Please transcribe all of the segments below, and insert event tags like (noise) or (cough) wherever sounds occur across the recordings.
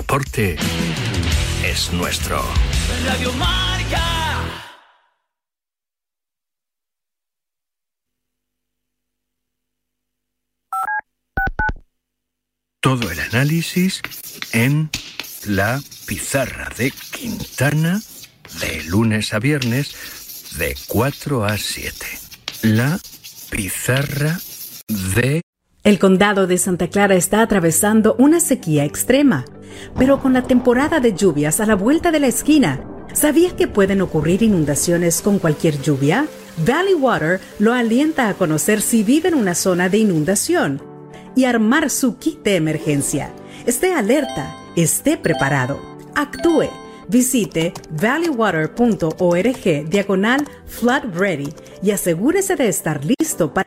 deporte es nuestro. Radio Marca. Todo el análisis en la pizarra de Quintana de lunes a viernes de 4 a 7. La pizarra de... El condado de Santa Clara está atravesando una sequía extrema, pero con la temporada de lluvias a la vuelta de la esquina, ¿sabías que pueden ocurrir inundaciones con cualquier lluvia? Valley Water lo alienta a conocer si vive en una zona de inundación y armar su kit de emergencia. Esté alerta, esté preparado, actúe Visite valleywater.org diagonal flood ready y asegúrese de estar listo para...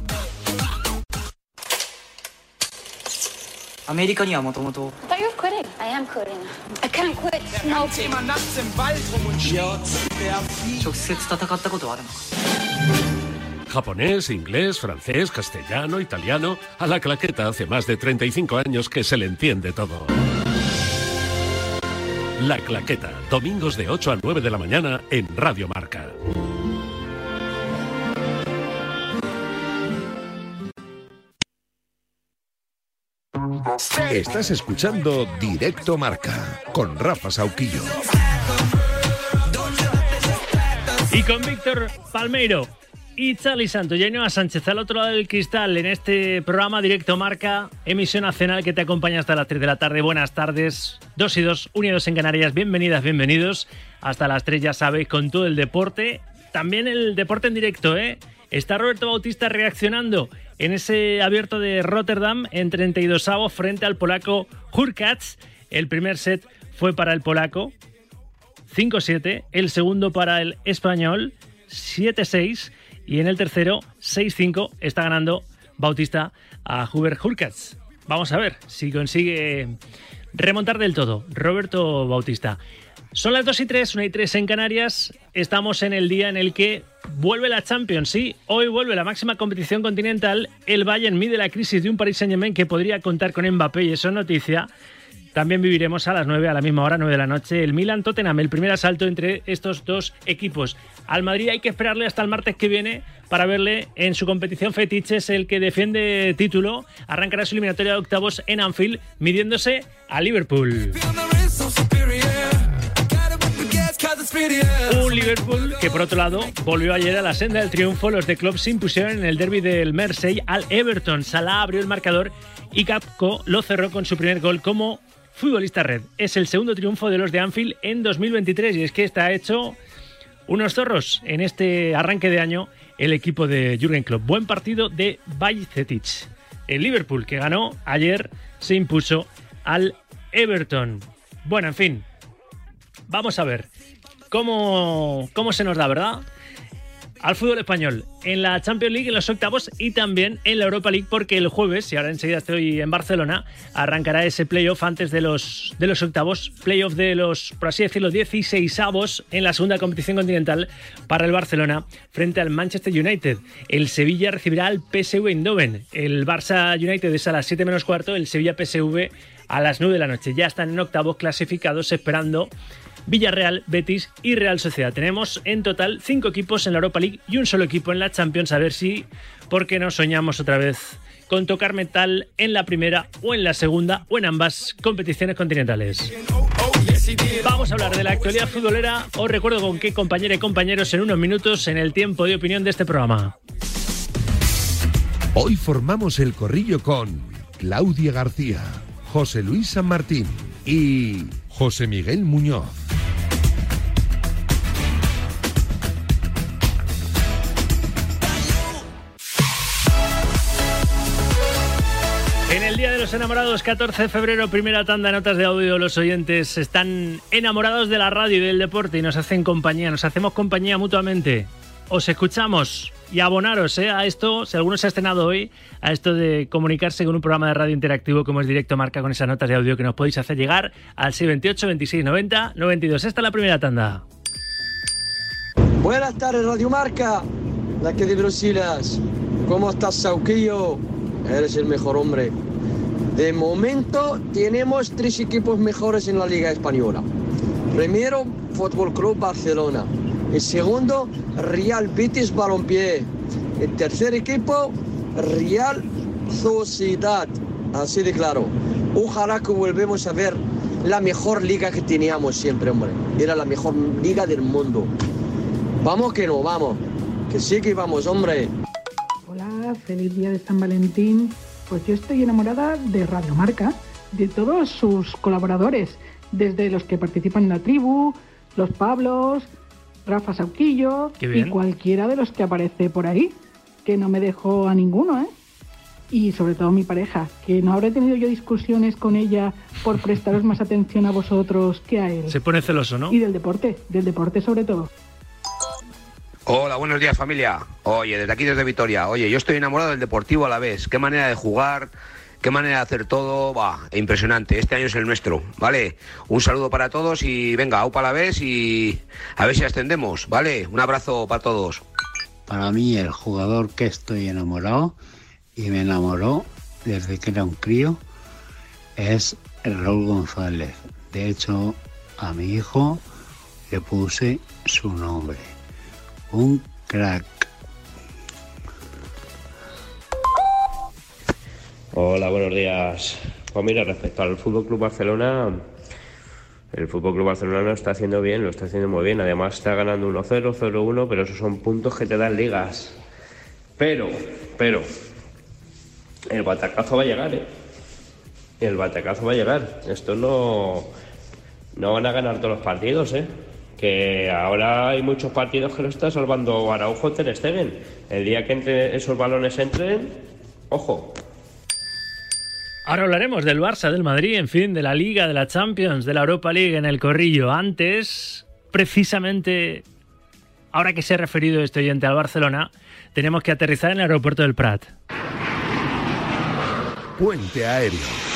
アメリカにはもともと Thought you were quitting. I am quitting. I can't quit smoking. 直接戦ったことはあるのか Japonés, inglés, francés, castellano, italiano. A la claqueta hace más de 35 años que se le entiende todo. La claqueta, domingos de 8 a 9 de la mañana en Radio Marca. Estás escuchando Directo Marca con Rafa Sauquillo. Y con Víctor Palmeiro y Charlie Santo Ainhoa Sánchez al otro lado del cristal en este programa Directo Marca, emisión nacional que te acompaña hasta las 3 de la tarde. Buenas tardes, 2 y 2, unidos en Canarias. Bienvenidas, bienvenidos. Hasta las 3 ya sabéis con todo el deporte. También el deporte en directo, ¿eh? Está Roberto Bautista reaccionando en ese abierto de Rotterdam en 32 avos frente al polaco Hurkacz. El primer set fue para el polaco, 5-7. El segundo para el español, 7-6. Y en el tercero, 6-5. Está ganando Bautista a Hubert Hurkacz. Vamos a ver si consigue remontar del todo. Roberto Bautista. Son las 2 y 3, 1 y 3 en Canarias. Estamos en el día en el que vuelve la Champions. Sí, hoy vuelve la máxima competición continental. El Bayern mide la crisis de un Paris Saint-Germain que podría contar con Mbappé y eso es noticia. También viviremos a las 9, a la misma hora, 9 de la noche, el Milan-Tottenham, el primer asalto entre estos dos equipos. Al Madrid hay que esperarle hasta el martes que viene para verle en su competición fetiche, es el que defiende título. Arrancará su eliminatoria de octavos en Anfield, midiéndose a Liverpool. Un Liverpool que por otro lado volvió ayer a la senda del triunfo. Los de Klopp se impusieron en el derby del Mersey al Everton. Salah abrió el marcador y Capco lo cerró con su primer gol como futbolista red. Es el segundo triunfo de los de Anfield en 2023 y es que está hecho unos zorros en este arranque de año el equipo de Jürgen Klopp. Buen partido de Bajcetic. El Liverpool que ganó ayer se impuso al Everton. Bueno, en fin, vamos a ver cómo, cómo se nos da, ¿verdad? Al fútbol español, en la Champions League, en los octavos y también en la Europa League, porque el jueves, y ahora enseguida estoy en Barcelona, arrancará ese playoff antes de los, de los octavos, playoff de los, por así decirlo, 16 avos en la segunda competición continental para el Barcelona frente al Manchester United. El Sevilla recibirá al PSV Eindhoven. El Barça United es a las 7 menos cuarto, el Sevilla PSV a las 9 de la noche. Ya están en octavos clasificados esperando Villarreal, Betis y Real Sociedad. Tenemos en total cinco equipos en la Europa League y un solo equipo en la Champions. A ver si, ¿por qué no soñamos otra vez con tocar metal en la primera o en la segunda o en ambas competiciones continentales? Vamos a hablar de la actualidad futbolera. Os recuerdo con qué compañera y compañeros en unos minutos en el tiempo de opinión de este programa. Hoy formamos el corrillo con Claudia García, José Luis San Martín y José Miguel Muñoz. Enamorados, 14 de febrero, primera tanda de notas de audio. Los oyentes están enamorados de la radio y del deporte y nos hacen compañía, nos hacemos compañía mutuamente. Os escuchamos y abonaros eh, a esto, si alguno se ha estrenado hoy, a esto de comunicarse con un programa de radio interactivo como es Directo Marca con esas notas de audio que nos podéis hacer llegar al 628 26 90 92. Esta es la primera tanda. Buenas tardes, Radio Marca. La que de Bruselas. ¿Cómo estás, Sauquillo? Eres el mejor hombre. De momento tenemos tres equipos mejores en la Liga Española. Primero, Fútbol Club Barcelona. El segundo, Real Betis Balompié. El tercer equipo, Real Sociedad. Así de claro. Ojalá que volvemos a ver la mejor liga que teníamos siempre, hombre. Era la mejor liga del mundo. Vamos que no, vamos. Que sí que vamos, hombre. Hola, feliz día de San Valentín. Pues yo estoy enamorada de Radio Marca, de todos sus colaboradores, desde los que participan en la tribu, los Pablos, Rafa Sauquillo y cualquiera de los que aparece por ahí, que no me dejo a ninguno, ¿eh? Y sobre todo mi pareja, que no habré tenido yo discusiones con ella por prestaros más atención a vosotros que a él. Se pone celoso, ¿no? Y del deporte, del deporte sobre todo. Hola, buenos días familia. Oye, desde aquí desde Vitoria. Oye, yo estoy enamorado del Deportivo a la vez. Qué manera de jugar, qué manera de hacer todo. Va, impresionante. Este año es el nuestro, ¿vale? Un saludo para todos y venga, aupa a la vez y a ver si ascendemos, ¿vale? Un abrazo para todos. Para mí el jugador que estoy enamorado y me enamoró desde que era un crío es Raúl González. De hecho, a mi hijo le puse su nombre. Un crack. Hola, buenos días. Pues mira, respecto al Fútbol Club Barcelona, el Fútbol Club Barcelona lo está haciendo bien, lo está haciendo muy bien. Además está ganando 1-0, 0-1, pero esos son puntos que te dan ligas. Pero, pero, el batacazo va a llegar, ¿eh? El batacazo va a llegar. Esto no, no van a ganar todos los partidos, ¿eh? Que ahora hay muchos partidos que lo está salvando Araujo Ter Stegen. El día que entre esos balones entren, ojo, Ahora hablaremos del Barça, del Madrid, en fin, de la Liga, de la Champions, de la Europa League en el corrillo. Antes, precisamente, ahora que se ha referido este oyente al Barcelona, tenemos que aterrizar en el aeropuerto del Prat. Puente aéreo.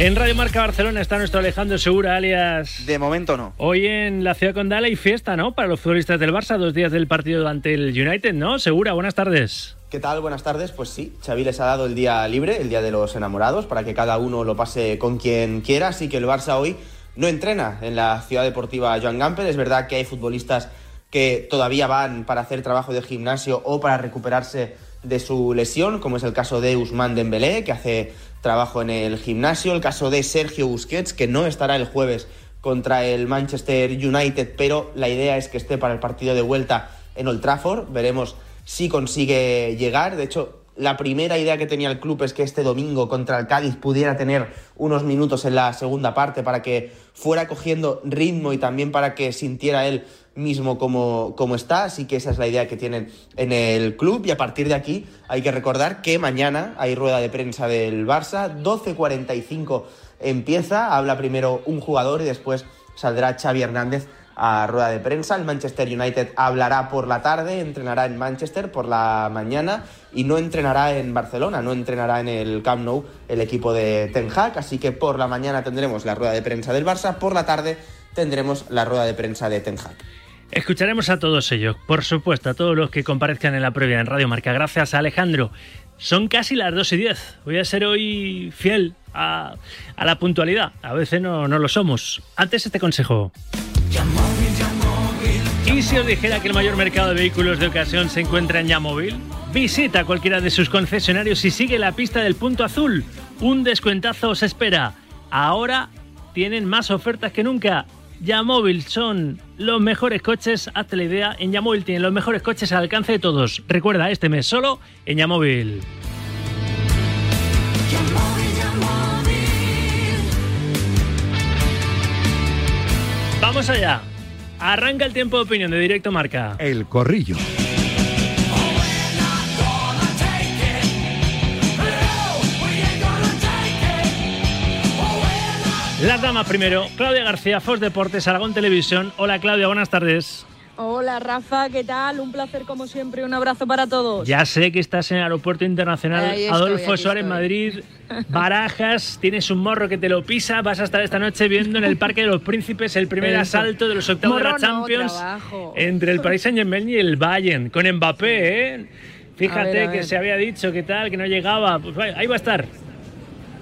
En Radio Marca Barcelona está nuestro Alejandro Segura, alias... De momento no. Hoy en la ciudad condal hay fiesta, ¿no? Para los futbolistas del Barça, dos días del partido ante el United, ¿no? Segura, buenas tardes. ¿Qué tal? Buenas tardes. Pues sí, Xavi les ha dado el día libre, el día de los enamorados, para que cada uno lo pase con quien quiera. Así que el Barça hoy no entrena en la ciudad deportiva Joan Gamper. Es verdad que hay futbolistas que todavía van para hacer trabajo de gimnasio o para recuperarse de su lesión, como es el caso de Usman Dembélé, que hace trabajo en el gimnasio, el caso de Sergio Busquets, que no estará el jueves contra el Manchester United, pero la idea es que esté para el partido de vuelta en Old Trafford. Veremos si consigue llegar. De hecho, la primera idea que tenía el club es que este domingo contra el Cádiz pudiera tener unos minutos en la segunda parte para que fuera cogiendo ritmo y también para que sintiera él mismo como, como está, así que esa es la idea que tienen en el club y a partir de aquí hay que recordar que mañana hay rueda de prensa del Barça, 12.45 empieza, habla primero un jugador y después saldrá Xavi Hernández a rueda de prensa. El Manchester United hablará por la tarde, entrenará en Manchester por la mañana y no entrenará en Barcelona, no entrenará en el Camp Nou el equipo de Ten Hag, así que por la mañana tendremos la rueda de prensa del Barça, por la tarde tendremos la rueda de prensa de Ten Hag. Escucharemos a todos ellos, por supuesto, a todos los que comparezcan en la previa en Radio Marca. Gracias, Alejandro. Son casi las 2 y 10. Voy a ser hoy fiel a, a la puntualidad. A veces no, no lo somos. Antes este consejo. ¿Y si os dijera que el mayor mercado de vehículos de ocasión se encuentra en Yamóvil? Visita cualquiera de sus concesionarios y sigue la pista del punto azul. Un descuentazo os espera. Ahora tienen más ofertas que nunca. Yamóvil son los mejores coches, hazte la idea, en Yamóvil tienen los mejores coches al alcance de todos. Recuerda, este mes solo en Yamóvil. Vamos allá. Arranca el tiempo de opinión de Directo Marca. El corrillo. Las damas primero. Claudia García, Fos Deportes, Aragón Televisión. Hola Claudia, buenas tardes. Hola Rafa, ¿qué tal? Un placer como siempre, un abrazo para todos. Ya sé que estás en el Aeropuerto Internacional estoy, Adolfo Suárez. Madrid, (laughs) Barajas, tienes un morro que te lo pisa, vas a estar esta noche viendo en el Parque de los Príncipes el primer Eso. asalto de los octavos de la Morro no, Champions entre el Paris Saint-Germain y el Bayern, con Mbappé, ¿eh? Fíjate A ver, a que se había dicho que tal, que no llegaba, pues ahí va a estar.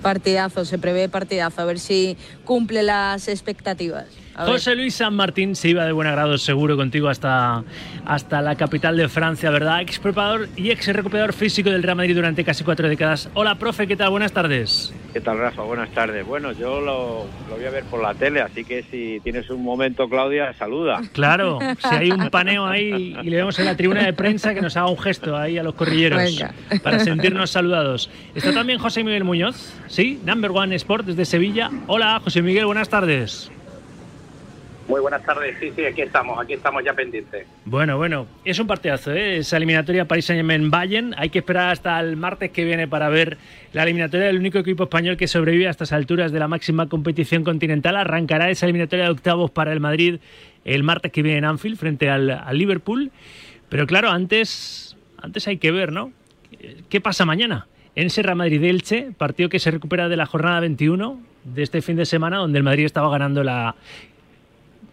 Partidazo, se prevé partidazo, a ver si cumple las expectativas. José Luis San Martín se iba de buen agrado seguro contigo hasta, hasta la capital de Francia, ¿verdad? Ex preparador y ex recuperador físico del Real Madrid durante casi cuatro décadas. Hola, profe, ¿qué tal? Buenas tardes. ¿Qué tal, Rafa? Buenas tardes. Bueno, yo lo, lo voy a ver por la tele, así que si tienes un momento, Claudia, saluda. Claro, (laughs) si hay un paneo ahí y le vemos en la tribuna de prensa que nos haga un gesto ahí a los corrilleros Venga. para sentirnos saludados. Está también José Miguel Muñoz, ¿sí? Number One Sport desde Sevilla. Hola, José Miguel, buenas tardes. Muy buenas tardes, sí, sí, aquí estamos, aquí estamos ya pendientes. Bueno, bueno, es un partidazo, ¿eh? Esa eliminatoria Paris Saint-Germain-Bayern. Hay que esperar hasta el martes que viene para ver la eliminatoria del único equipo español que sobrevive a estas alturas de la máxima competición continental. Arrancará esa eliminatoria de octavos para el Madrid el martes que viene en Anfield frente al, Liverpool. Pero claro, antes, antes hay que ver, ¿no? ¿Qué pasa mañana? En Serra Madrid-Elche, partido que se recupera de la jornada 21 de este fin de semana, donde el Madrid estaba ganando la,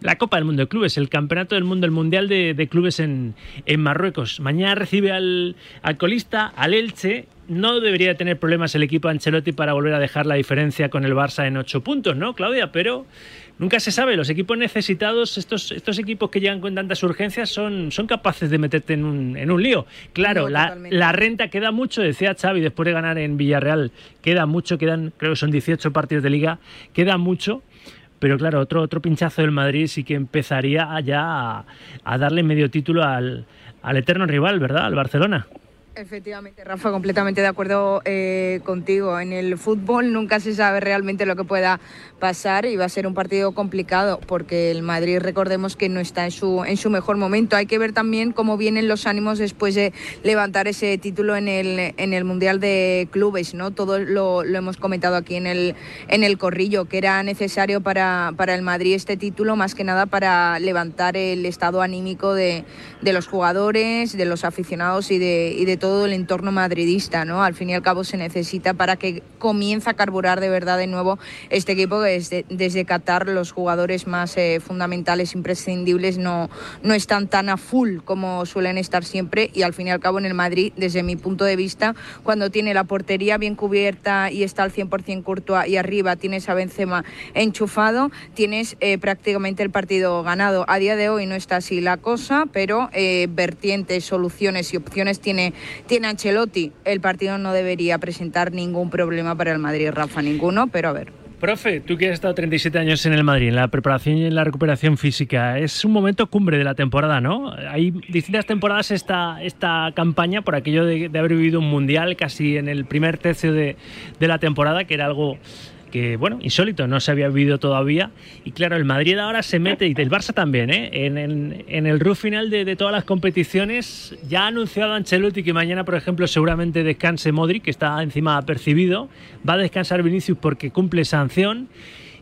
la Copa del Mundo de Clubes, el Campeonato del Mundo, el Mundial de, de Clubes en, en Marruecos. Mañana recibe al, al colista, al Elche. No debería tener problemas el equipo Ancelotti para volver a dejar la diferencia con el Barça en ocho puntos, ¿no, Claudia? Pero nunca se sabe. Los equipos necesitados, estos, estos equipos que llegan con tantas urgencias, son, son capaces de meterte en un, en un lío. Claro, No, la, la renta queda mucho, decía Xavi, después de ganar en Villarreal. Queda mucho, quedan, creo que son 18 partidos de liga. Queda mucho. Pero claro, otro, otro pinchazo del Madrid sí que empezaría ya a, a darle medio título al, al eterno rival, ¿verdad? Al Barcelona. Efectivamente, Rafa, completamente de acuerdo eh, contigo. En el fútbol nunca se sabe realmente lo que pueda pasar y va a ser un partido complicado porque el Madrid, recordemos que no está en su, en su mejor momento. Hay que ver también cómo vienen los ánimos después de levantar ese título en el, en el Mundial de Clubes. ¿no? Todo lo, lo hemos comentado aquí en el, en el corrillo, que era necesario para, para el Madrid este título, más que nada para levantar el estado anímico de, de los jugadores, de los aficionados y de, y de todo el entorno madridista, ¿no? Al fin y al cabo se necesita para que comience a carburar de verdad de nuevo este equipo que desde, Qatar los jugadores más eh, fundamentales, imprescindibles, no, no están tan a full como suelen estar siempre y al fin y al cabo en el Madrid, desde mi punto de vista, cuando tiene la portería bien cubierta y está al 100% Courtois y arriba tienes a Benzema enchufado, tienes eh, prácticamente el partido ganado. A día de hoy no está así la cosa, pero eh, vertientes, soluciones y opciones tiene, tiene Ancelotti. El partido no debería presentar ningún problema para el Madrid, Rafa, ninguno, pero a ver. Profe, tú que has estado 37 años en el Madrid, en la preparación y en la recuperación física, es un momento cumbre de la temporada, ¿no? Hay distintas temporadas esta, esta campaña por aquello de, haber vivido un mundial casi en el primer tercio de, de la temporada, que era algo que, bueno, insólito, no se había vivido todavía. Y claro, el Madrid ahora se mete, y el Barça también, ¿eh? en, en- el run final de, todas las competiciones. Ya ha anunciado Ancelotti que mañana, por ejemplo, seguramente descanse Modric, que está encima apercibido. Va a descansar Vinicius porque cumple sanción.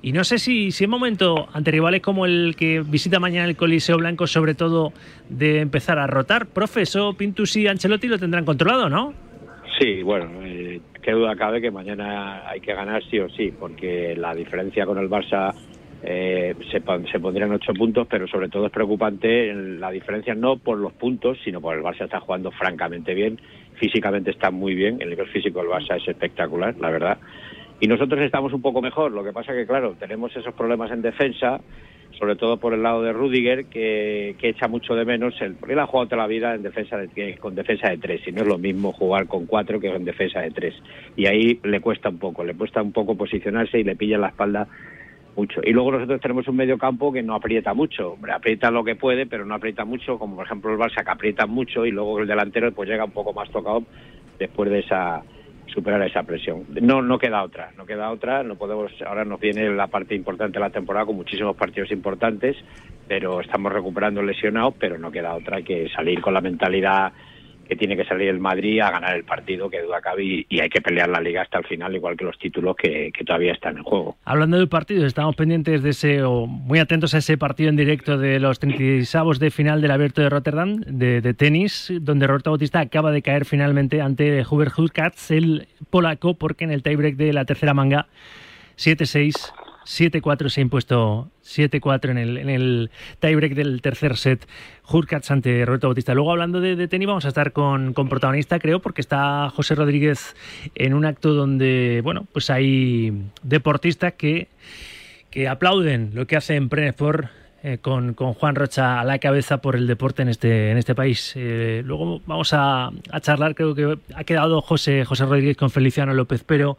Y no sé si, si es momento, ante rivales como el que visita mañana el Coliseo Blanco, sobre todo, de empezar a rotar. Profe, eso Pintus y Ancelotti lo tendrán controlado, ¿no? Sí, bueno, eh, qué duda cabe que mañana hay que ganar sí o sí, porque la diferencia con el Barça eh, se, se pondría en ocho puntos, pero sobre todo es preocupante la diferencia no por los puntos, sino por el Barça está jugando francamente bien, físicamente está muy bien, el nivel físico del Barça es espectacular, la verdad. Y nosotros estamos un poco mejor, lo que pasa que, claro, tenemos esos problemas en defensa sobre todo por el lado de Rudiger, que, que echa mucho de menos, el, porque él ha jugado toda la vida en defensa de, con defensa de tres, y no es lo mismo jugar con cuatro que con defensa de tres. Y ahí le cuesta un poco, le cuesta un poco posicionarse y le pilla la espalda mucho. Y luego nosotros tenemos un medio campo que no aprieta mucho, Hombre, aprieta lo que puede, pero no aprieta mucho, como por ejemplo el Barça que aprieta mucho y luego el delantero pues llega un poco más tocado después de esa superar esa presión. No, no queda otra, no queda otra, no podemos, ahora nos viene la parte importante de la temporada con muchísimos partidos importantes, pero estamos recuperando lesionados, pero no queda otra que salir con la mentalidad que tiene que salir el Madrid a ganar el partido, que duda cabe, y, y hay que pelear la liga hasta el final, igual que los títulos que, que todavía están en juego. Hablando del partido, estamos pendientes de ese, o muy atentos a ese partido en directo de los 36 de final del Abierto de Rotterdam de, de tenis, donde Roberto Bautista acaba de caer finalmente ante Hubert Hurkacz, el polaco, porque en el tiebreak de la tercera manga 7-6 7-4 se ha impuesto 7-4 en el, en el tiebreak del tercer set. Hurkacz ante Roberto Bautista. Luego, hablando de, de, tenis, vamos a estar con, con, protagonista, creo, porque está José Rodríguez en un acto donde, bueno, pues hay deportistas que, que aplauden lo que hace en Prenesport eh, con, con, Juan Rocha a la cabeza por el deporte en este, en este país. Eh, luego vamos a, charlar, creo que ha quedado José, José Rodríguez con Feliciano López, pero,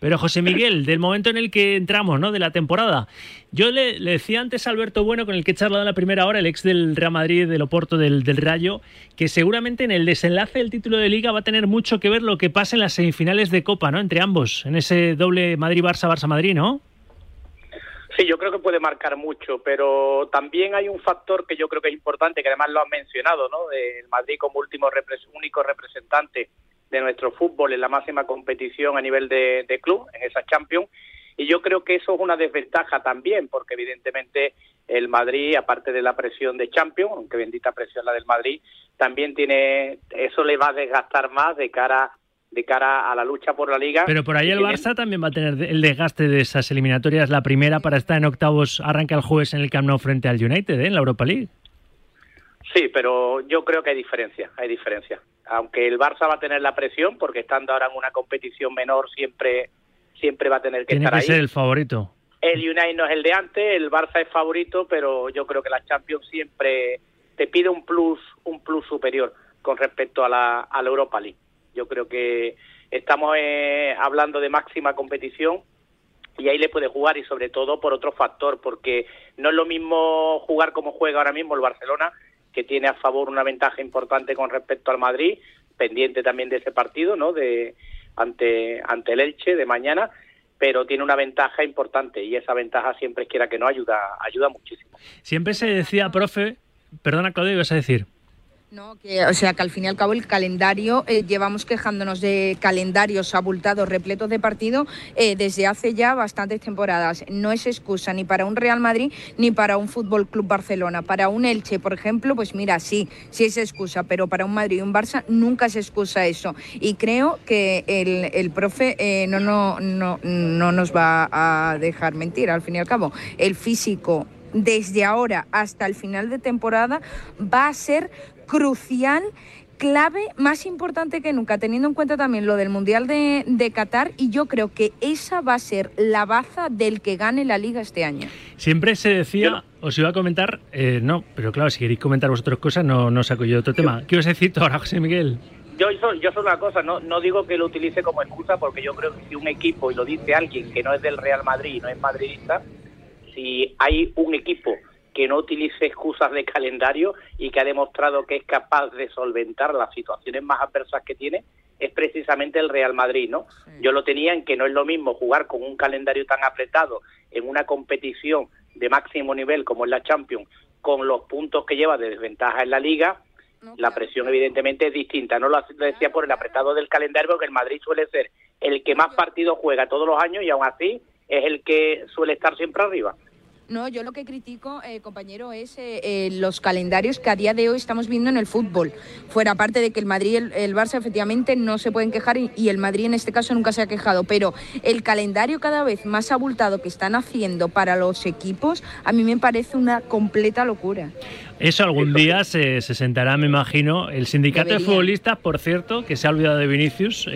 pero José Miguel, del momento en el que entramos, ¿no? de la temporada. Yo le, le, decía antes a Alberto Bueno, con el que he charlado en la primera hora, el ex del Real Madrid, del Oporto, del, Rayo, que seguramente en el desenlace del título de Liga va a tener mucho que ver lo que pasa en las semifinales de Copa, ¿no? Entre ambos, en ese doble Madrid-Barça, Barça-Madrid, ¿no? Sí, yo creo que puede marcar mucho, pero también hay un factor que yo creo que es importante, que además lo han mencionado, ¿no? El Madrid como último único representante de nuestro fútbol en la máxima competición a nivel de, de club, en esa Champions, y yo creo que eso es una desventaja también, porque evidentemente el Madrid, aparte de la presión de Champions, aunque bendita presión la del Madrid, también tiene, eso le va a desgastar más de cara de cara a la lucha por la liga. Pero por ahí el Barça también va a tener el desgaste de esas eliminatorias. La primera para estar en octavos arranca el jueves en el Camp Nou frente al United, ¿eh? en la Europa League. Sí, pero yo creo que hay diferencia, hay diferencia. Aunque el Barça va a tener la presión, porque estando ahora en una competición menor siempre, siempre va a tener que Tiene estar que ahí. ser el favorito. El United no es el de antes, el Barça es favorito, pero yo creo que la Champions siempre te pide un plus, un plus superior con respecto a la, a la Europa League. Yo creo que estamos eh, hablando de máxima competición y ahí le puede jugar y sobre todo por otro factor, porque no es lo mismo jugar como juega ahora mismo el Barcelona, que tiene a favor una ventaja importante con respecto al Madrid, pendiente también de ese partido, ¿no? De ante ante el Elche de mañana, pero tiene una ventaja importante y esa ventaja siempre quiera que no ayuda ayuda muchísimo. Siempre se decía, profe, perdona Claudio, ibas a decir. No, que, o sea que al fin y al cabo el calendario, eh, llevamos quejándonos de calendarios abultados, repletos de partido, eh, desde hace ya bastantes temporadas. No es excusa ni para un Real Madrid ni para un Fútbol Club Barcelona. Para un Elche, por ejemplo, pues mira, sí, sí es excusa, pero para un Madrid y un Barça nunca es excusa eso. Y creo que el, el profe eh, no, no, no, no nos va a dejar mentir, al fin y al cabo. El físico desde ahora hasta el final de temporada va a ser crucial, clave, más importante que nunca, teniendo en cuenta también lo del Mundial de, de, Qatar y yo creo que esa va a ser la baza del que gane la liga este año. Siempre se decía, os iba a comentar, eh, no, pero claro, si queréis comentar vosotros cosas, no, no saco yo otro tema. ¿Qué decir tú ahora, José Miguel? Yo, yo, yo soy una cosa, no, no digo que lo utilice como excusa, porque yo creo que si un equipo, y lo dice alguien que no es del Real Madrid y no es madridista, si hay un equipo que no utilice excusas de calendario y que ha demostrado que es capaz de solventar las situaciones más adversas que tiene, es precisamente el Real Madrid, ¿no? Sí. Yo lo tenía en que no es lo mismo jugar con un calendario tan apretado en una competición de máximo nivel como es la Champions, con los puntos que lleva de desventaja en la Liga, no, la presión evidentemente es distinta. No lo decía por el apretado del calendario, porque el Madrid suele ser el que más partidos juega todos los años y aún así es el que suele estar siempre arriba. No, yo lo que critico, eh, compañero, es eh, eh, los calendarios que a día de hoy estamos viendo en el fútbol. Fuera parte de que el Madrid y el, Barça efectivamente no se pueden quejar y, y, el Madrid en este caso nunca se ha quejado, pero el calendario cada vez más abultado que están haciendo para los equipos a mí me parece una completa locura. Eso algún día se, se sentará, me imagino, el sindicato de Debería. futbolistas, por cierto, que se ha olvidado de Vinicius,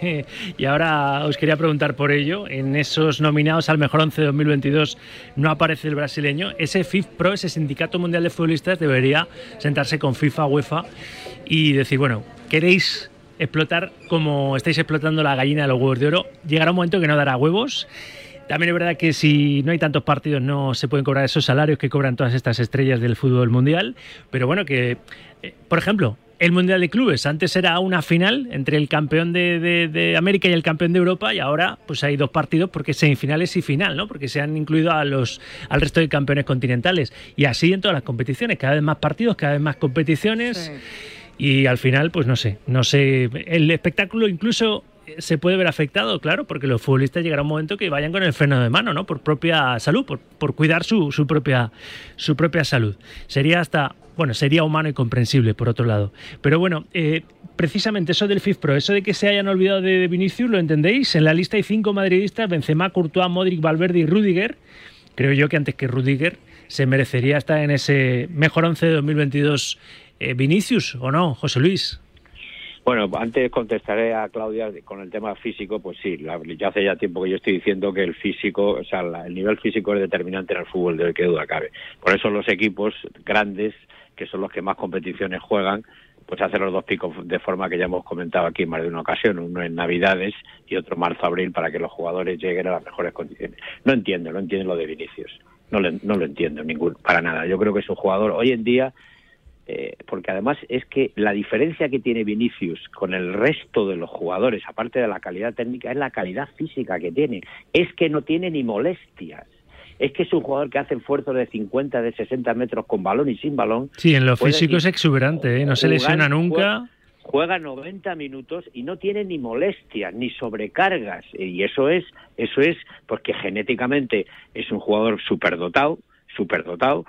(laughs) y ahora os quería preguntar por ello. En esos nominados al mejor 11 de 2022 no aparece el brasileño. Ese FIF Pro, ese sindicato mundial de futbolistas, debería sentarse con FIFA, UEFA y decir, bueno, ¿queréis explotar como estáis explotando la gallina de los huevos de oro? Llegará un momento que no dará huevos. También es verdad que si no hay tantos partidos no se pueden cobrar esos salarios que cobran todas estas estrellas del fútbol mundial. Pero bueno, que, eh, por ejemplo, el Mundial de Clubes antes era una final entre el campeón de, de- de América y el campeón de Europa y ahora pues hay dos partidos porque es semifinales y final, ¿no? Porque se han incluido a los, al resto de campeones continentales. Y así en todas las competiciones, cada vez más partidos, cada vez más competiciones. Y al final, pues no sé, no sé, el espectáculo incluso se puede ver afectado, claro, porque los futbolistas llegará un momento que vayan con el freno de mano, ¿no? Por propia salud, por, por cuidar su, su propia, su propia salud. Sería hasta, bueno, sería humano y comprensible, por otro lado. Pero bueno, eh, precisamente eso del FIFPro, eso de que se hayan olvidado de Vinicius, ¿lo entendéis? En la lista hay cinco madridistas, Benzema, Courtois, Modric, Valverde y Rudiger. Creo yo que antes que Rudiger se merecería estar en ese mejor 11 de 2022 eh, Vinicius, ¿o no, José Luis? Bueno, antes contestaré a Claudia con el tema físico, pues sí, la- hace ya tiempo que yo estoy diciendo que el físico, o sea, la- el nivel físico es determinante en el fútbol, de que duda cabe. Por eso los equipos grandes, que son los que más competiciones juegan, pues hacen los dos picos de forma que ya hemos comentado aquí en más de una ocasión, uno en Navidades y otro marzo-abril para que los jugadores lleguen a las mejores condiciones. No entiendo, no entiendo lo de Vinicius, no, le- no lo entiendo ningún, para nada. Yo creo que es un jugador hoy en día eh, porque además es que la diferencia que tiene Vinicius con el resto de los jugadores, aparte de la calidad técnica, es la calidad física que tiene. Es que no tiene ni molestias. Es que es un jugador que hace esfuerzos de 50, de 60 metros con balón y sin balón. Sí, en lo Puede físico ir es exuberante, ¿eh? no se lesiona nunca. Juega 90 minutos y no tiene ni molestias ni sobrecargas y eso es eso es porque genéticamente es un jugador superdotado, superdotado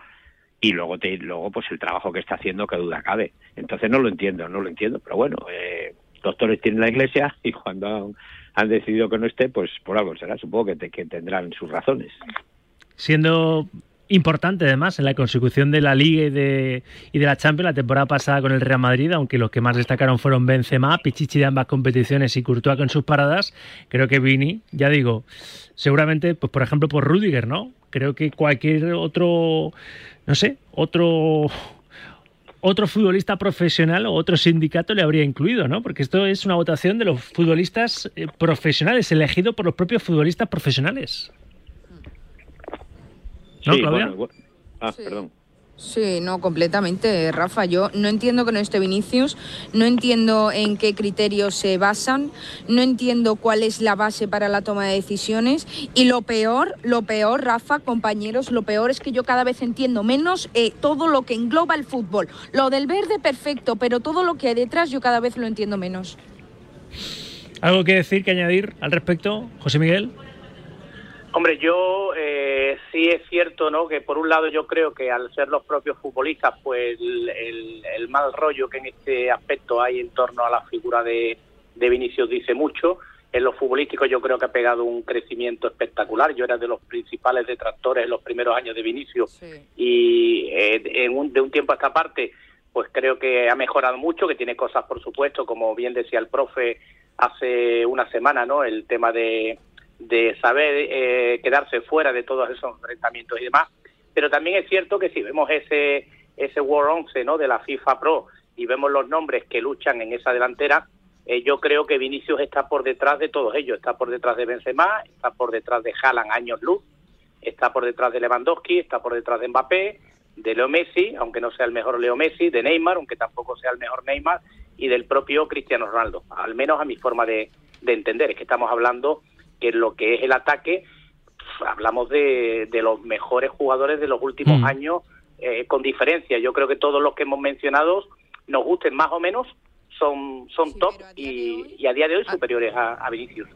y luego te, luego pues el trabajo que está haciendo que duda cabe. Entonces no lo entiendo, no lo entiendo, pero bueno, eh, doctores tienen la iglesia y cuando han, decidido que no esté, pues por algo será, supongo que, te- que tendrán sus razones. siendo importante además en la consecución de la Liga y de, y de la Champions la temporada pasada con el Real Madrid, aunque los que más destacaron fueron Benzema, Pichichi de ambas competiciones y Courtois con sus paradas, creo que Vini, ya digo, seguramente, pues por ejemplo por Rudiger, ¿no? Creo que cualquier otro, no sé, otro otro futbolista profesional o otro sindicato le habría incluido, ¿no? Porque esto es una votación de los futbolistas eh, profesionales, elegido por los propios futbolistas profesionales. ¿No, Sí, Claudia? bueno, bueno. Ah, perdón. Sí, no, completamente, Rafa. Yo no entiendo que no esté Vinicius, no entiendo en qué criterios se basan, no entiendo cuál es la base para la toma de decisiones y lo peor, lo peor, Rafa, compañeros, lo peor es que yo cada vez entiendo menos eh, todo lo que engloba el fútbol. Lo del verde, perfecto, pero todo lo que hay detrás yo cada vez lo entiendo menos. ¿Algo que decir, que añadir al respecto, José Miguel? Hombre, yo eh, sí es cierto, ¿no? Que por un lado yo creo que al ser los propios futbolistas, pues el, el- el mal rollo que en este aspecto hay en torno a la figura de, de Vinicius dice mucho. En lo futbolístico yo creo que ha pegado un crecimiento espectacular. Yo era de los principales detractores en los primeros años de Vinicius y eh, en un- de un tiempo a esta parte, pues creo que ha mejorado mucho, que tiene cosas, por supuesto, como bien decía el profe hace una semana, ¿no? El tema de, de saber eh, quedarse fuera de todos esos enfrentamientos y demás. Pero también es cierto que si vemos ese, ese World 11 ¿no? de la FIFA Pro y vemos los nombres que luchan en esa delantera, eh, yo creo que Vinicius está por detrás de todos ellos. Está por detrás de Benzema, está por detrás de Haaland años luz, está por detrás de Lewandowski, está por detrás de Mbappé, de Leo Messi, aunque no sea el mejor Leo Messi, de Neymar, aunque tampoco sea el mejor Neymar, y del propio Cristiano Ronaldo, al menos a mi forma de, de entender. Es que estamos hablando que en lo que es el ataque, hablamos de, de los mejores jugadores de los últimos Mm. años, eh, con diferencia. Yo creo que todos los que hemos mencionado, nos gusten más o menos, son, son top y, y a día de hoy superiores a, a Vinicius.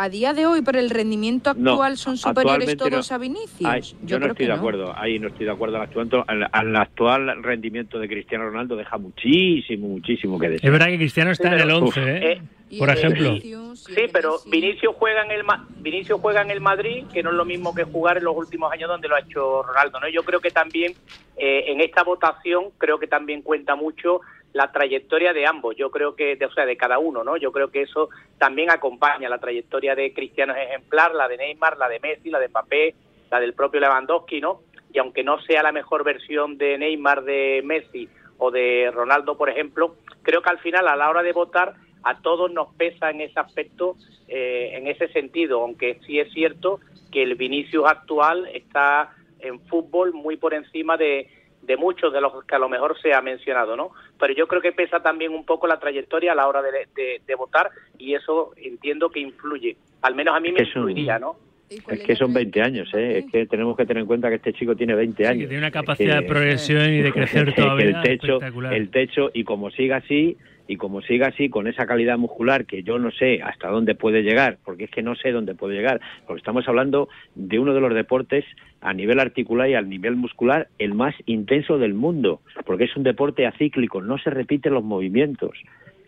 A día de hoy, por el rendimiento No, actual, son superiores todos no. a Vinicius. Ay, yo, no creo estoy que de acuerdo, ahí no estoy de acuerdo. Al actual, al, al actual rendimiento de Cristiano Ronaldo deja muchísimo, muchísimo que Es desear. verdad que Cristiano está en el Uf. 11, ¿eh? Eh, Por ejemplo. Sí, pero Vinicius juega en el Ma- Vinicius juega en el Madrid, que no es lo mismo que jugar en los últimos años donde lo ha hecho Ronaldo, ¿no? Yo creo que también eh, en esta votación creo que también cuenta mucho la trayectoria de ambos. Yo creo que, de, o sea, de cada uno, ¿no? Yo creo que eso también acompaña la trayectoria de Cristiano ejemplar, la de Neymar, la de Messi, la de Mbappé, la del propio Lewandowski, ¿no? Y aunque no sea la mejor versión de Neymar, de Messi o de Ronaldo, por ejemplo, creo que al final a la hora de votar a todos nos pesa en ese aspecto, eh, en ese sentido, aunque sí es cierto que el Vinicius actual está en fútbol muy por encima de, de muchos de los que a lo mejor se ha mencionado, ¿no? Pero yo creo que pesa también un poco la trayectoria a la hora de, de- de votar y eso entiendo que influye. Al menos a mí me influiría, ¿no? Es que son 20 años, ¿eh? Es que tenemos que tener en cuenta que este chico tiene 20 Sí, años. que tiene una Es capacidad que- de progresión y de (laughs) crecer todavía el techo, espectacular. el techo y como siga así y como siga así con esa calidad muscular que yo no sé hasta dónde puede llegar, porque es que no sé dónde puede llegar, porque estamos hablando de uno de los deportes a nivel articular y a nivel muscular el más intenso del mundo, porque es un deporte acíclico, no se repiten los movimientos.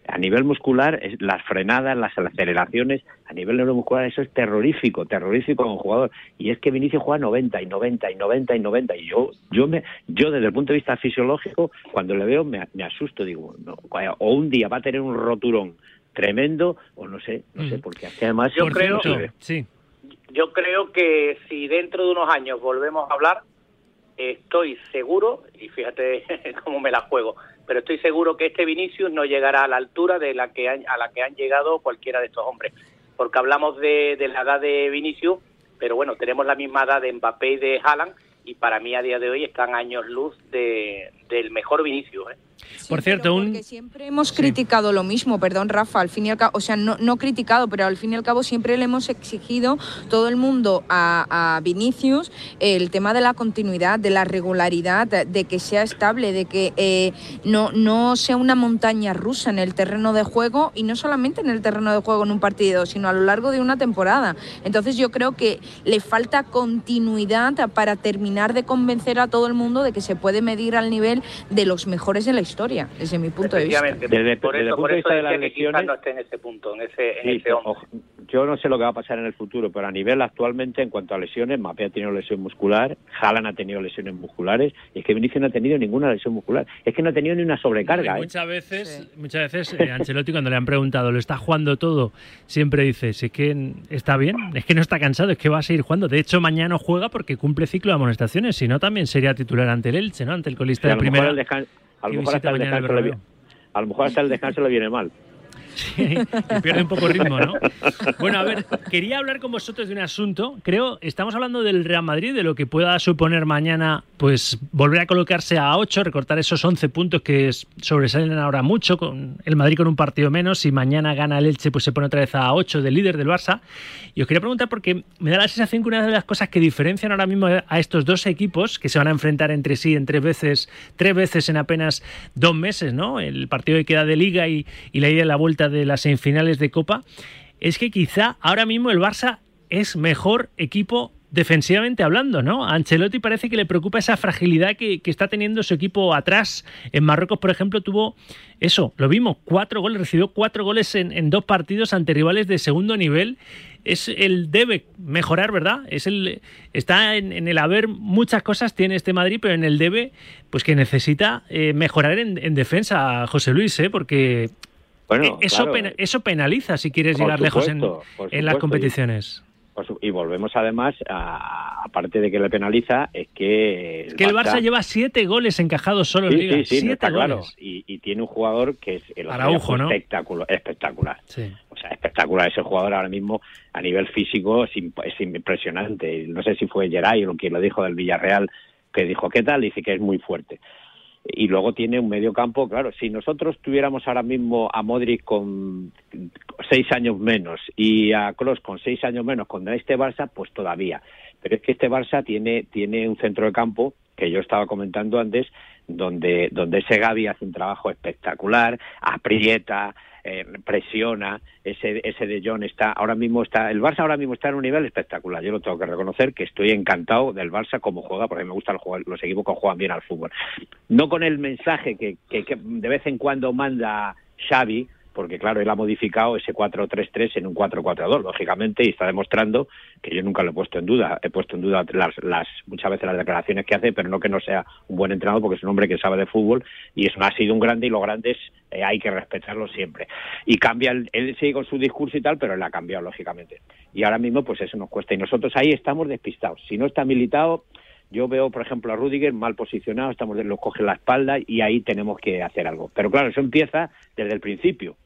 A nivel muscular, es- las frenadas, las aceleraciones, a nivel neuromuscular, eso es terrorífico, terrorífico como jugador. Y es que Vinicius juega 90 y 90 y 90 y 90. Y yo, yo, me, yo desde el punto de vista fisiológico, cuando le veo, me, me asusto. Digo, no, o un día va a tener un roturón tremendo, o no sé, no sé, porque es que además Yo creo-. Sí. Yo creo que si dentro de unos años volvemos a hablar, estoy seguro, y fíjate (laughs) cómo me la juego, pero estoy seguro que este Vinicius no llegará a la altura de la que han- a la que han llegado cualquiera de estos hombres. Porque hablamos de, la edad de Vinicius, pero bueno, tenemos la misma edad de Mbappé y de Haaland, y para mí a día de hoy están años luz de, del mejor Vinicius. ¿eh? Por cierto, un... Siempre hemos criticado lo mismo, perdón Rafa, al fin y al cabo, o sea, no, no criticado, pero al fin y al cabo siempre le hemos exigido todo el mundo a, a Vinicius el tema de la continuidad, de la regularidad, de, de que sea estable, de que eh, no, no sea una montaña rusa en el terreno de juego y no solamente en el terreno de juego en un partido, sino a lo largo de una temporada. Entonces yo creo que le falta continuidad para terminar de convencer a todo el mundo de que se puede medir al nivel de los mejores en la historia, desde mi punto de vista. Desde- por desde el punto por de eso vista de las lesiones- no esté en ese punto, en ese, en Sí, ese once. ojo, yo no sé lo que va a pasar en el futuro, pero a nivel actualmente, en cuanto a lesiones, Mbappé ha tenido lesión muscular, Haaland ha tenido lesiones musculares, y es que Vinicius no ha tenido ninguna lesión muscular. Es que no ha tenido ni una sobrecarga. ¿eh? Muchas veces, muchas veces eh, Ancelotti cuando le han preguntado, ¿lo está jugando todo? Siempre dice, si es que está bien, es que no está cansado, es que va a seguir jugando. De hecho, mañana no juega porque cumple ciclo de amonestaciones, si no también sería titular ante el Elche, ¿no? Ante el colista Sí, a de primera. A lo mejor hasta el descanso le Bernabéu. vi- a lo mejor hasta el descanso le viene mal. Que pierde un poco ritmo, ¿no? Bueno, a ver, quería hablar con vosotros de un asunto. Creo, estamos hablando del Real Madrid, de lo que pueda suponer mañana, pues volver a colocarse a 8, recortar esos 11 puntos que es- sobresalen ahora mucho, con el Madrid con un partido menos, y mañana gana el Elche, pues se pone otra vez a 8 del líder del Barça. Y os quería preguntar porque me da la sensación que una de las cosas que diferencian ahora mismo a estos dos equipos, que se van a enfrentar entre sí en tres veces, tres veces en apenas dos meses, ¿no? El partido que queda de Liga y, y la ida y la vuelta de las semifinales de Copa, es que quizá ahora mismo el Barça es mejor equipo defensivamente hablando, ¿no? A Ancelotti parece que le preocupa esa fragilidad que, que está teniendo su equipo atrás. En Marruecos, por ejemplo, tuvo eso, lo vimos, cuatro goles, recibió cuatro goles en, dos partidos ante rivales de segundo nivel. Es el debe mejorar, ¿verdad? Es está en, en el haber muchas cosas tiene este Madrid, pero en el debe, pues que necesita eh, mejorar en, en defensa, José Luis, ¿eh? Porque Bueno, eh, eso, claro. pena- eso penaliza si quieres Por llegar lejos en, en las y- competiciones. Y volvemos además, a- aparte de que le penaliza, es que... Es que el Barça lleva siete goles encajados solo en Liga. sí, sí, no siete está goles. claro. Y, y tiene un jugador que es el Araujo, ¿no? espectacular, espectacular. Sí. O sea, espectacular ese jugador ahora mismo a nivel físico es impresionante. No sé si fue Geray o quien lo dijo del Villarreal, que dijo, ¿qué tal? Dice que es muy fuerte. Y luego tiene un medio campo, claro, si nosotros tuviéramos ahora mismo a Modric con seis años menos y a Kroos con seis años menos contra este Barça, pues todavía. Pero es que este Barça tiene, tiene un centro de campo que yo estaba comentando antes, donde, donde ese Gavi hace un trabajo espectacular, aprieta, eh, presiona, ese, ese de John está, ahora mismo está, el Barça ahora mismo está en un nivel espectacular, yo lo tengo que reconocer, que estoy encantado del Barça como juega, porque me gustan los, equipos que juegan bien al fútbol. No con el mensaje que, que de vez en cuando manda Xavi, porque claro, él ha modificado ese 4-3-3 en un 4-4-2, lógicamente, y está demostrando que yo nunca lo he puesto en duda. He puesto en duda las, las muchas veces las declaraciones que hace, pero no que no sea un buen entrenador, porque es un hombre que sabe de fútbol y eso ha sido un grande y los grandes eh, hay que respetarlos siempre. Y cambia, el- él sigue con su discurso y tal, pero él ha cambiado, lógicamente. Y ahora mismo, pues eso nos cuesta. Y nosotros ahí estamos despistados. Si no está militado, yo veo, por ejemplo, a Rudiger mal posicionado, estamos lo coge la espalda y ahí tenemos que hacer algo. Pero claro, eso empieza desde el principio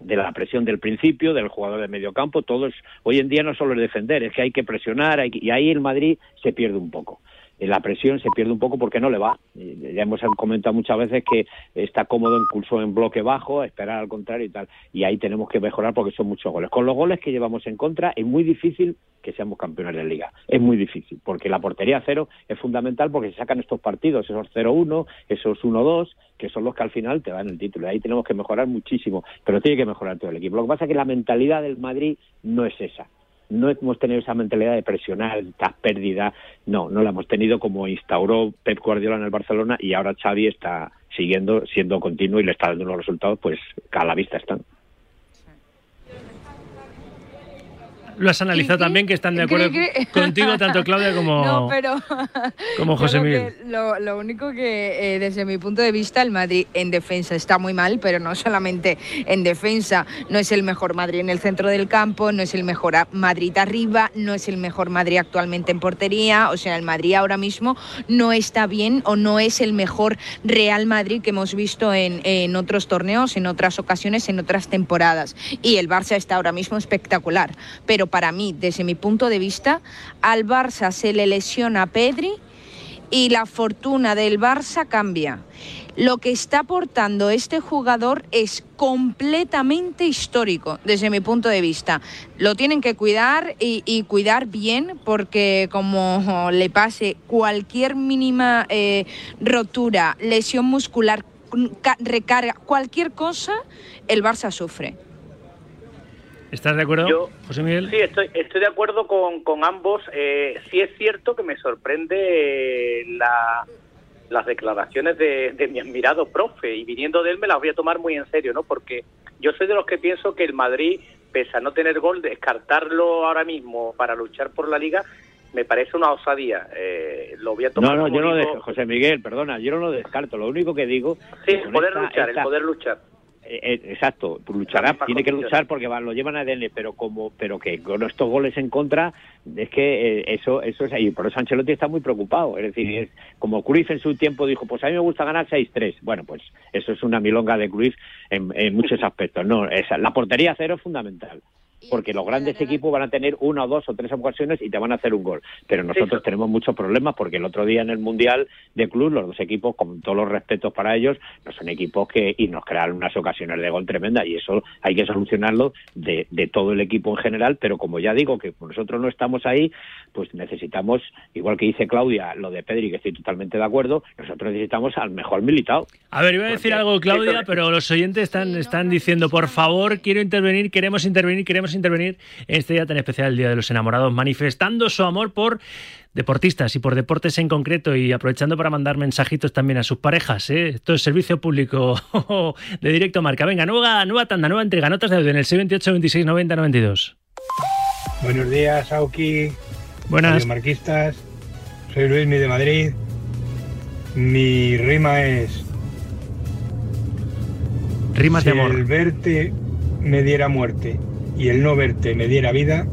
de la presión del principio, del jugador de medio campo, todos hoy en día no solo es defender, es que hay que presionar hay y ahí el Madrid se pierde un poco. Eh, La presión se pierde un poco porque no le va. Eh, Ya hemos comentado muchas veces que está cómodo incluso en bloque bajo, esperar al contrario y tal. Y ahí tenemos que mejorar porque son muchos goles. Con los goles que llevamos en contra es muy difícil que seamos campeones de liga. Es muy difícil porque la portería cero es fundamental porque se sacan estos partidos, esos 0-1, esos 1-2, que son los que al final te dan el título. Ahí tenemos que mejorar muchísimo, pero tiene que mejorar todo el equipo. Lo que pasa es que la mentalidad del Madrid no es esa. No hemos tenido esa mentalidad de presionar, estas pérdidas. No, no la hemos tenido como instauró Pep Guardiola en el Barcelona y ahora Xavi está siguiendo, siendo continuo y le está dando unos resultados, pues a la vista están. Lo has analizado también, que están de acuerdo contigo, tanto (laughs) Claudia como, No, pero como José Miguel. Lo, lo único que, eh, desde mi punto de vista, el Madrid en defensa está muy mal, pero no solamente en defensa. No es el mejor Madrid en el centro del campo, no es el mejor Madrid arriba, no es el mejor Madrid actualmente en portería. O sea, el Madrid ahora mismo no está bien o no es el mejor Real Madrid que hemos visto en, en otros torneos, en otras ocasiones, en otras temporadas. Y el Barça está ahora mismo espectacular. Pero para mí, desde mi punto de vista, al Barça se le lesiona a Pedri y la fortuna del Barça cambia. Lo que está aportando este jugador es completamente histórico desde mi punto de vista. Lo tienen que cuidar y, y cuidar bien porque como le pase cualquier mínima eh, rotura, lesión muscular, ca- recarga, cualquier cosa, el Barça sufre. ¿Estás de acuerdo, Yo- José Miguel? Sí, estoy, estoy de acuerdo con, con ambos. Eh, sí es cierto que me sorprende eh, la- las declaraciones de, de mi admirado profe y viniendo de él me las voy a tomar muy en serio, ¿no? Porque yo soy de los que pienso que el Madrid, pese a no tener gol, descartarlo ahora mismo para luchar por la liga, me parece una osadía. Eh, lo voy a tomar No, no, como yo no, digo- de- José Miguel, perdona, yo no lo descarto. Lo único que digo. Sí, el poder esta- luchar, esta- el poder luchar. Eh, eh, exacto, luchará, tiene que luchar porque va, lo llevan a ADN, pero como, pero que con estos goles en contra, es que eh, eso, eso es ahí. Por eso Ancelotti está muy preocupado. Es decir, es como Cruyff en su tiempo dijo, pues a mí me gusta ganar 6-3. Bueno, pues eso es una milonga de Cruyff en, en muchos aspectos. No, esa- la portería cero es fundamental. Porque los grandes equipos van a tener una o dos o tres ocasiones y te van a hacer un gol. Pero nosotros tenemos muchos problemas porque el otro día en el Mundial de Club, los dos equipos, con todos los respetos para ellos, no son equipos que y nos crean unas ocasiones de gol tremendas y eso hay que solucionarlo de, de todo el equipo en general. Pero como ya digo que nosotros no estamos ahí, pues necesitamos, igual que dice Claudia, lo de Pedri, que estoy totalmente de acuerdo, nosotros necesitamos al mejor militado. A ver, iba a decir algo, Claudia, pero los oyentes están, están diciendo, por favor, quiero intervenir, queremos intervenir, queremos intervenir en este día tan especial, el Día de los Enamorados, manifestando su amor por deportistas y por deportes en concreto y aprovechando para mandar mensajitos también a sus parejas. ¿eh? Esto es servicio público (laughs) de directo marca. Venga, nueva, nueva tanda, nueva entrega, notas de audio en el 628 26 90 92. Buenos días, Auki. Buenas. Marquistas. Soy Luismi de Madrid. Mi rima es. Rimas si de amor. el verte me diera muerte y el no verte me diera vida,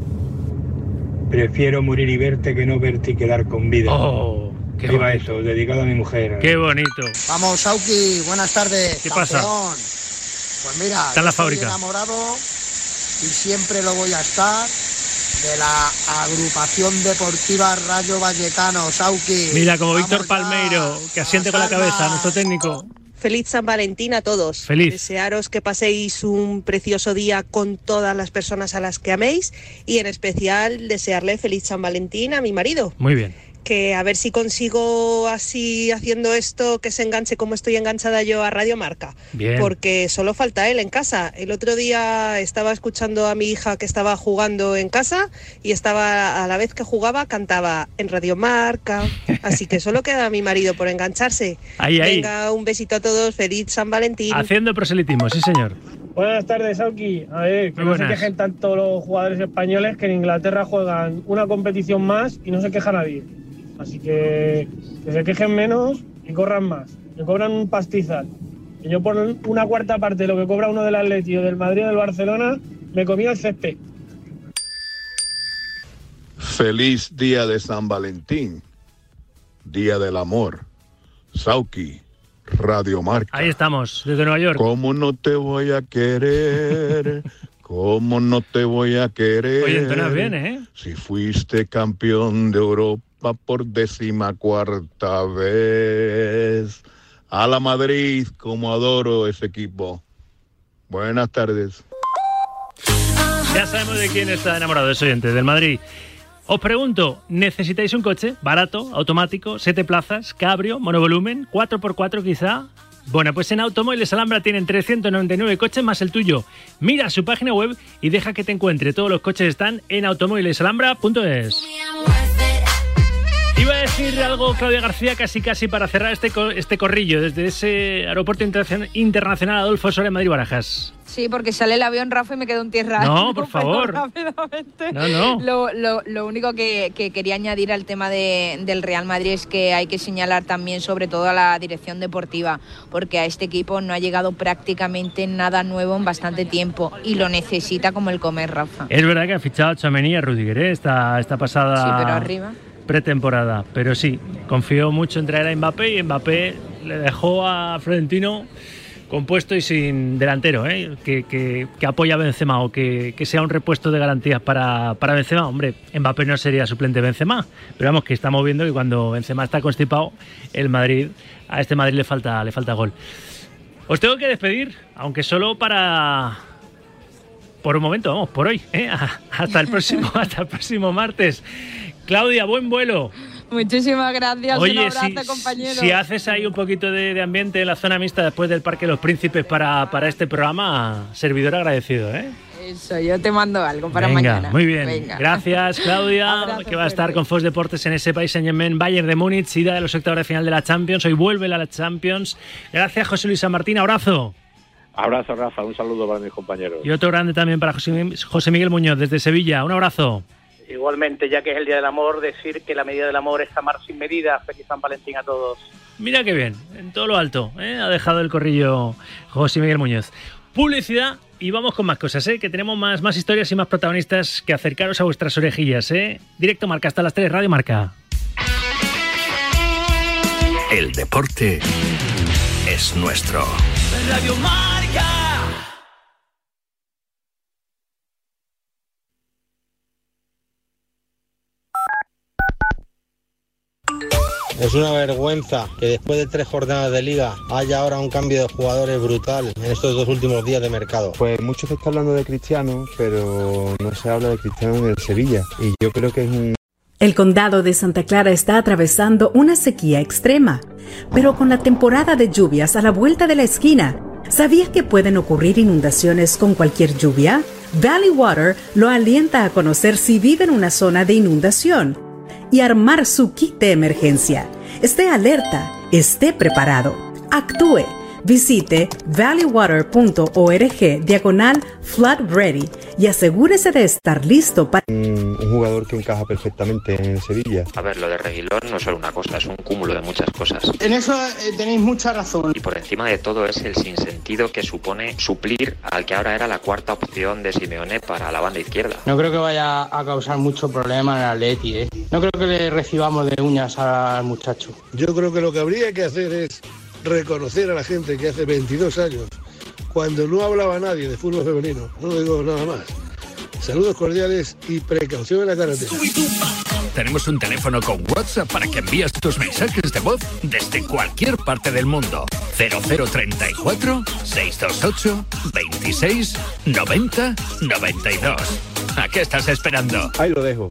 prefiero morir y verte que no verte y quedar con vida. Oh, qué Viva bonito. eso, dedicado a mi mujer. Qué bonito. Vamos, Sauki, buenas tardes. ¿Qué pasa? Pues mira, Está en la estoy enamorado y siempre lo voy a estar de la agrupación deportiva Rayo Vallecano, Sauki. Mira, como Vamos Víctor ya. Palmeiro, que asiente con la cabeza, nuestro técnico. Feliz San Valentín a todos. Feliz. Desearos que paséis un precioso día con todas las personas a las que améis y en especial desearle feliz San Valentín a mi marido. Muy bien. Que a ver si consigo así haciendo esto que se enganche como estoy enganchada yo a Radio Marca. Bien. Porque solo falta él en casa. El otro día estaba escuchando a mi hija que estaba jugando en casa y estaba a la vez que jugaba cantaba en Radio Marca. Así que solo queda mi marido por engancharse. (laughs) Ahí, ahí. Venga, un besito a todos. Feliz San Valentín. Haciendo proselitismo, sí señor. Buenas tardes, Auki. A ver, que no se quejen tanto los jugadores españoles que en Inglaterra juegan una competición más y no se queja nadie. Así que que se quejen menos y corran más. Que cobran un pastizal. Que yo por una cuarta parte de lo que cobra uno del Atleti o del Madrid o del Barcelona, me comía el césped. Feliz día de San Valentín, día del amor. Sauki, Radio Marca. Ahí estamos, desde Nueva York. ¿Cómo no te voy a querer? ¿Cómo no te voy a querer? Oye, entonas bien, ¿eh? Si fuiste campeón de Europa por décima cuarta vez. A la Madrid, como adoro ese equipo. Buenas tardes. Ya sabemos de quién está enamorado, es oyente, del Madrid. Os pregunto, ¿necesitáis un coche barato, automático, siete plazas, cabrio, monovolumen, 4x4 quizá? Bueno, pues en Automóviles Alhambra tienen 399 coches más el tuyo. Mira su página web y deja que te encuentre. Todos los coches están en automóvilesalhambra.es. Decir algo, Claudia García, casi casi para cerrar este, este corrillo desde ese aeropuerto Internacion- internacional Adolfo Soria Madrid Barajas. Sí, porque sale el avión, Rafa, y me quedo en tierra. No, (laughs) por favor. rápidamente. No, no. Lo, lo- lo único que, que quería añadir al tema de- del Real Madrid es que hay que señalar también sobre todo a la dirección deportiva, porque a este equipo no ha llegado prácticamente nada nuevo en bastante tiempo y lo necesita como el comer, Rafa. Es verdad que ha fichado a Tchouaméni y a Rudiger ¿eh? esta, esta pasada Sí, pero arriba. Pretemporada. Pero sí, confió mucho en traer a Mbappé y Mbappé le dejó a Florentino compuesto y sin delantero, ¿eh? que, que- que apoya a Benzema o que, que sea un repuesto de garantías para, para Benzema. Hombre, Mbappé no sería suplente de Benzema, pero vamos que estamos viendo que cuando Benzema está constipado, el Madrid, a este Madrid le falta, le falta gol. Os tengo que despedir, aunque solo para por un momento, vamos, por hoy, ¿eh? (laughs) hasta el próximo, (laughs) hasta el próximo martes. Claudia, buen vuelo. Muchísimas gracias, Oye, un abrazo, si, compañero. si haces ahí un poquito de, de ambiente en la zona mixta después del Parque de los Príncipes para, para este programa, servidor agradecido, ¿eh? Eso, yo te mando algo para Venga, mañana. muy bien. Venga. Gracias, Claudia, (laughs) Abrazo que va a estar con Fox Deportes en ese país, en Bayern de Múnich, ida de los octavos de final de la Champions. Hoy vuelve a la Champions. Gracias, José Luis San Martín. Abrazo. Abrazo, Rafa. Un saludo para mis compañeros. Y otro grande también para José, José Miguel Muñoz desde Sevilla. Un abrazo. Igualmente, ya que es el Día del Amor, decir que la medida del amor es amar sin medida. Feliz San Valentín a todos. Mira qué bien, en todo lo alto, ¿eh? ha dejado el corrillo José Miguel Muñoz. Publicidad y vamos con más cosas, ¿eh? que tenemos más, más historias y más protagonistas que acercaros a vuestras orejillas. ¿eh? Directo Marca hasta las 3, Radio Marca. El deporte es nuestro. Radio Marca. Es una vergüenza que después de tres jornadas de liga haya ahora un cambio de jugadores brutal en estos dos últimos días de mercado. Pues mucho se está hablando de Cristiano, pero no se habla de Cristiano en el Sevilla. Y yo creo que es un El condado de Santa Clara está atravesando una sequía extrema, pero con la temporada de lluvias a la vuelta de la esquina, ¿sabías que pueden ocurrir inundaciones con cualquier lluvia? Valley Water lo alienta a conocer si vive en una zona de inundación y armar su kit de emergencia. Esté alerta, esté preparado, actúe. Visite valleywater.org diagonal flood ready y asegúrese de estar listo para... un jugador que encaja perfectamente en Sevilla. A ver, lo de Reguilón no es solo una cosa, es un cúmulo de muchas cosas. En eso eh, tenéis mucha razón. Y por encima de todo es el sinsentido que supone suplir al que ahora era la cuarta opción de Simeone para la banda izquierda. No creo que vaya a causar mucho problema en el Atleti, ¿eh? No creo que le recibamos de uñas al muchacho. Yo creo que lo que habría que hacer es reconocer a la gente que hace 22 años, cuando no hablaba nadie de fútbol femenino, no digo nada más. Saludos cordiales y precaución en la carretera. Tenemos un teléfono con WhatsApp para que envíes tus mensajes de voz desde cualquier parte del mundo. 0034 628 26 90 92. ¿A qué estás esperando? Ahí lo dejo.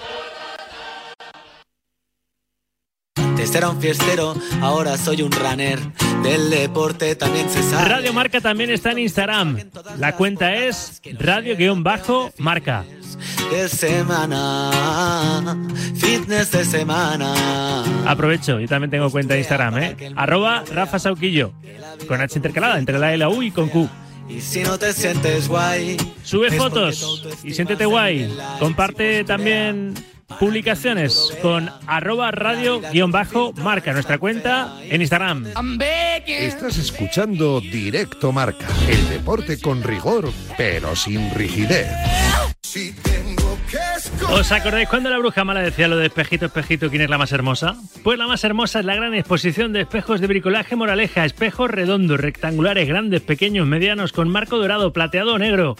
Antes era un fiestero, ahora soy un runner. Del deporte también se sabe. Radio Marca también está en Instagram. La cuenta es radio-marca. De semana, fitness de semana. Aprovecho, yo también tengo cuenta de Instagram, ¿eh? Arroba Rafa Sauquillo. Con H intercalada entre la L, U y con Q. Y si no te sientes guay, Sube fotos y siéntete guay. Comparte también publicaciones con arroba radio-marca, nuestra cuenta en Instagram. Estás escuchando Directo Marca, el deporte con rigor, pero sin rigidez. ¿Os acordáis cuando la bruja mala decía lo de espejito, espejito, quién es la más hermosa? Pues la más hermosa es la gran exposición de espejos de bricolaje moraleja, espejos redondos, rectangulares, grandes, pequeños, medianos, con marco dorado, plateado o negro.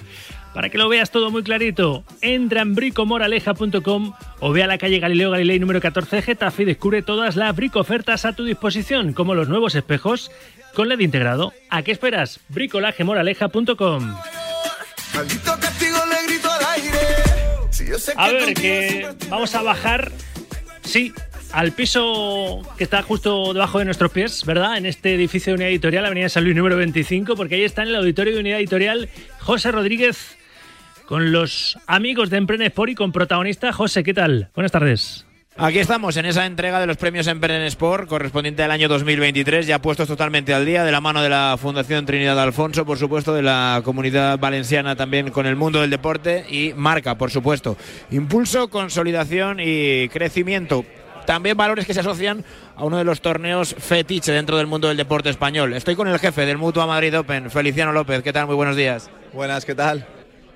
Para que lo veas todo muy clarito, entra en bricomoraleja.com o ve a la calle Galileo Galilei número 14 de Getafe y descubre todas las brico ofertas a tu disposición, como los nuevos espejos con LED integrado. ¿A qué esperas? bricolajemoraleja.com A ver, que vamos a bajar, sí, al piso que está justo debajo de nuestros pies, ¿verdad? En este edificio de Unidad Editorial, Avenida San Luis número 25, porque ahí está en el auditorio de Unidad Editorial José Rodríguez con los amigos de Emprenesport y con protagonista José, ¿qué tal? Buenas tardes. Aquí estamos en esa entrega de los premios Empren Sport correspondiente al año 2023, ya puestos totalmente al día, de la mano de la Fundación Trinidad Alfonso, por supuesto, de la comunidad valenciana también con el mundo del deporte y marca, por supuesto. Impulso, consolidación y crecimiento. También valores que se asocian a uno de los torneos fetiche dentro del mundo del deporte español. Estoy con el jefe del Mutua Madrid Open, Feliciano López. ¿Qué tal? Muy buenos días. Buenas, ¿qué tal?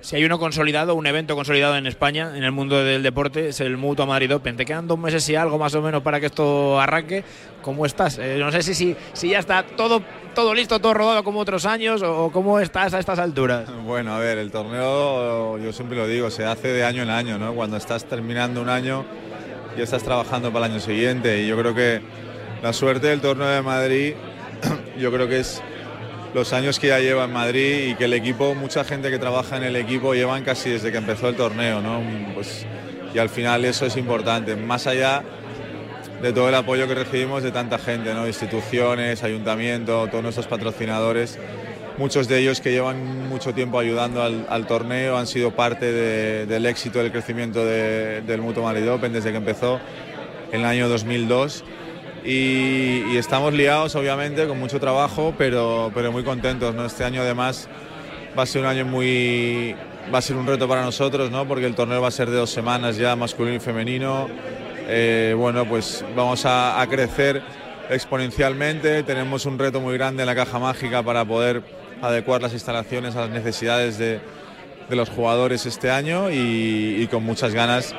Si hay uno consolidado, un evento consolidado en España, en el mundo del deporte, es el Mutua Madrid Open. Te quedan dos meses y algo más o menos para que esto arranque. ¿Cómo estás? Eh, no sé si, si, si ya está todo, todo listo, todo rodado como otros años o, o cómo estás a estas alturas. Bueno, a ver, el torneo, yo siempre lo digo, se hace de año en año, ¿no? Cuando estás terminando un año y estás trabajando para el año siguiente. Y yo creo que la suerte del torneo de Madrid, (clears throat) yo creo que es los años que ya lleva en Madrid y que el equipo, mucha gente que trabaja en el equipo llevan casi desde que empezó el torneo, ¿no? Pues, y al final eso es importante, más allá de todo el apoyo que recibimos de tanta gente, ¿no? instituciones, ayuntamiento, todos nuestros patrocinadores, muchos de ellos que llevan mucho tiempo ayudando al, torneo, han sido parte de- del éxito, del crecimiento de- del Mutuo Open desde que empezó en el año 2002. Y, estamos liados, obviamente, con mucho trabajo, pero, pero muy contentos. ¿no? Este año, además, va a ser un año muy. va a ser un reto para nosotros, ¿no? porque el torneo va a ser de dos semanas ya, masculino y femenino. Eh, bueno, pues vamos a, crecer exponencialmente. Tenemos un reto muy grande en la caja mágica para poder adecuar las instalaciones a las necesidades de, de los jugadores este año y con muchas ganas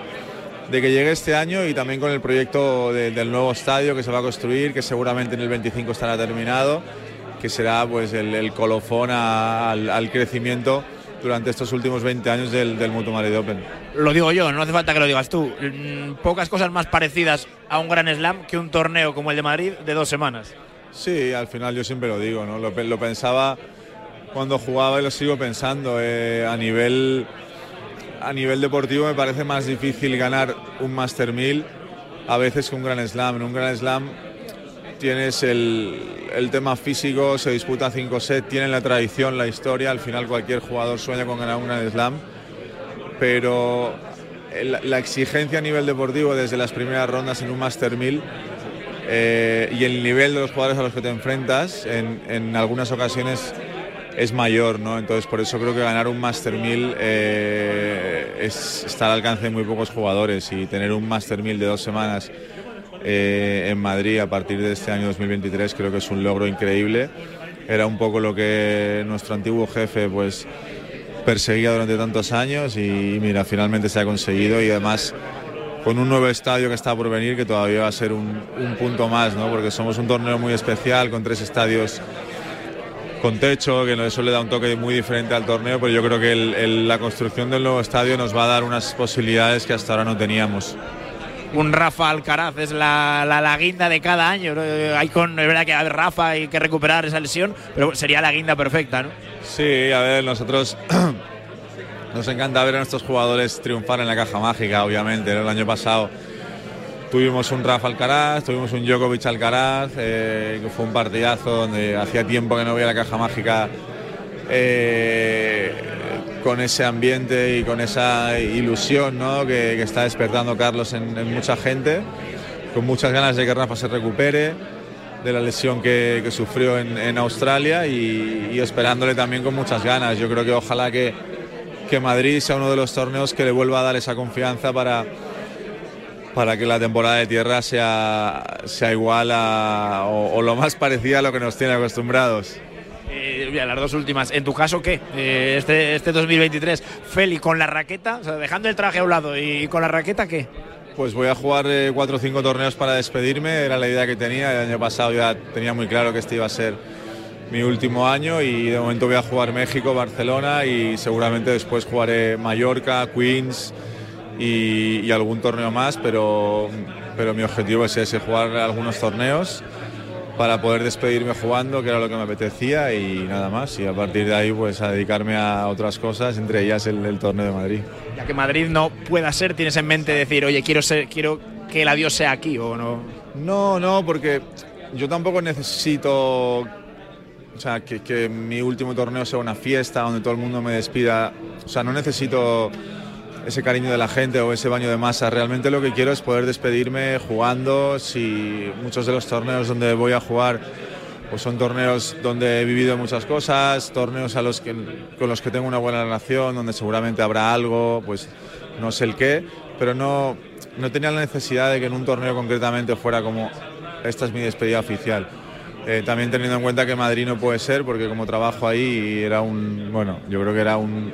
de que llegue este año y también con el proyecto de- del nuevo estadio que se va a construir, que seguramente en el 25 estará terminado, que será pues el, el colofón a- al, al crecimiento durante estos últimos 20 años del, del Mutuo Madrid Open. Lo digo yo, no hace falta que lo digas tú. Mm, Pocas cosas más parecidas a un gran slam que un torneo como el de Madrid de dos semanas. Sí, al final yo siempre lo digo, ¿no? lo pensaba cuando jugaba y lo sigo pensando. eh, a, nivel, a nivel deportivo me parece más difícil ganar un Master 1000 a veces que un Gran Slam. En un Gran Slam tienes el, el tema físico, se disputa 5 sets, tienen la tradición, la historia. Al final cualquier jugador sueña con ganar un Gran Slam, pero la exigencia a nivel deportivo desde las primeras rondas en un Master 1000 eh, y el nivel de los jugadores a los que te enfrentas en, en algunas ocasiones es mayor, ¿no? Entonces por eso creo que ganar un Master 1000 eh, es, está al alcance de muy pocos jugadores y tener un Master 1000 de dos semanas eh, en Madrid a partir de este año 2023 creo que es un logro increíble. Era un poco lo que nuestro antiguo jefe pues perseguía durante tantos años y mira, finalmente se ha conseguido y además con un nuevo estadio que está por venir que todavía va a ser un, un punto más, ¿no? porque somos un torneo muy especial con tres estadios con techo, que eso le da un toque muy diferente al torneo, pero yo creo que el- el- la construcción del nuevo estadio nos va a dar unas posibilidades que hasta ahora no teníamos. Un Rafa Alcaraz es la, la, la guinda de cada año. ¿no? Hay con, es verdad que a ver, Rafa hay que recuperar esa lesión, pero sería la guinda perfecta, ¿no? Sí, a ver, nosotros (clears throat) nos encanta ver a nuestros jugadores triunfar en la caja mágica, obviamente. ¿no? El año pasado Tuvimos un Rafa Alcaraz, tuvimos un Djokovic Alcaraz, eh, que fue un partidazo donde hacía tiempo que no veía la caja mágica eh, con ese ambiente y con esa ilusión ¿no? que, está despertando Carlos en, en mucha gente, con muchas ganas de que Rafa se recupere de la lesión que, sufrió en, en Australia y, y esperándole también con muchas ganas. Yo creo que ojalá que, que Madrid sea uno de los torneos que le vuelva a dar esa confianza para, para que la temporada de tierra sea, sea igual a, o, o lo más parecida a lo que nos tiene acostumbrados. Eh, mira, las dos últimas. ¿En tu caso qué? Eh, este, este 2023, Feli, con la raqueta, o sea, dejando el traje a un lado y con la raqueta, ¿qué? Pues voy a jugar eh, cuatro o cinco torneos para despedirme, era la idea que tenía. El año pasado ya tenía muy claro que este iba a ser mi último año y de momento voy a jugar México, Barcelona y seguramente después jugaré Mallorca, Queens y, y algún torneo más, pero, pero mi objetivo es ese, jugar algunos torneos para poder despedirme jugando, que era lo que me apetecía y nada más. Y a partir de ahí pues a dedicarme a otras cosas, entre ellas el, el torneo de Madrid. Ya que Madrid no pueda ser, tienes en mente decir, oye, quiero, ser, quiero que el adiós sea aquí o no. No, no, porque yo tampoco necesito o sea, que, que, mi último torneo sea una fiesta donde todo el mundo me despida. O sea, no necesito ese cariño de la gente o ese baño de masa. Realmente lo que quiero es poder despedirme jugando. Si muchos de los torneos donde voy a jugar pues son torneos donde he vivido muchas cosas, torneos a los que, con los que tengo una buena relación, donde seguramente habrá algo, pues no sé el qué, pero no, no tenía la necesidad de que en un torneo concretamente fuera como esta es mi despedida oficial. Eh, también teniendo en cuenta que Madrid no puede ser, porque como trabajo ahí era un, bueno, yo creo que era un,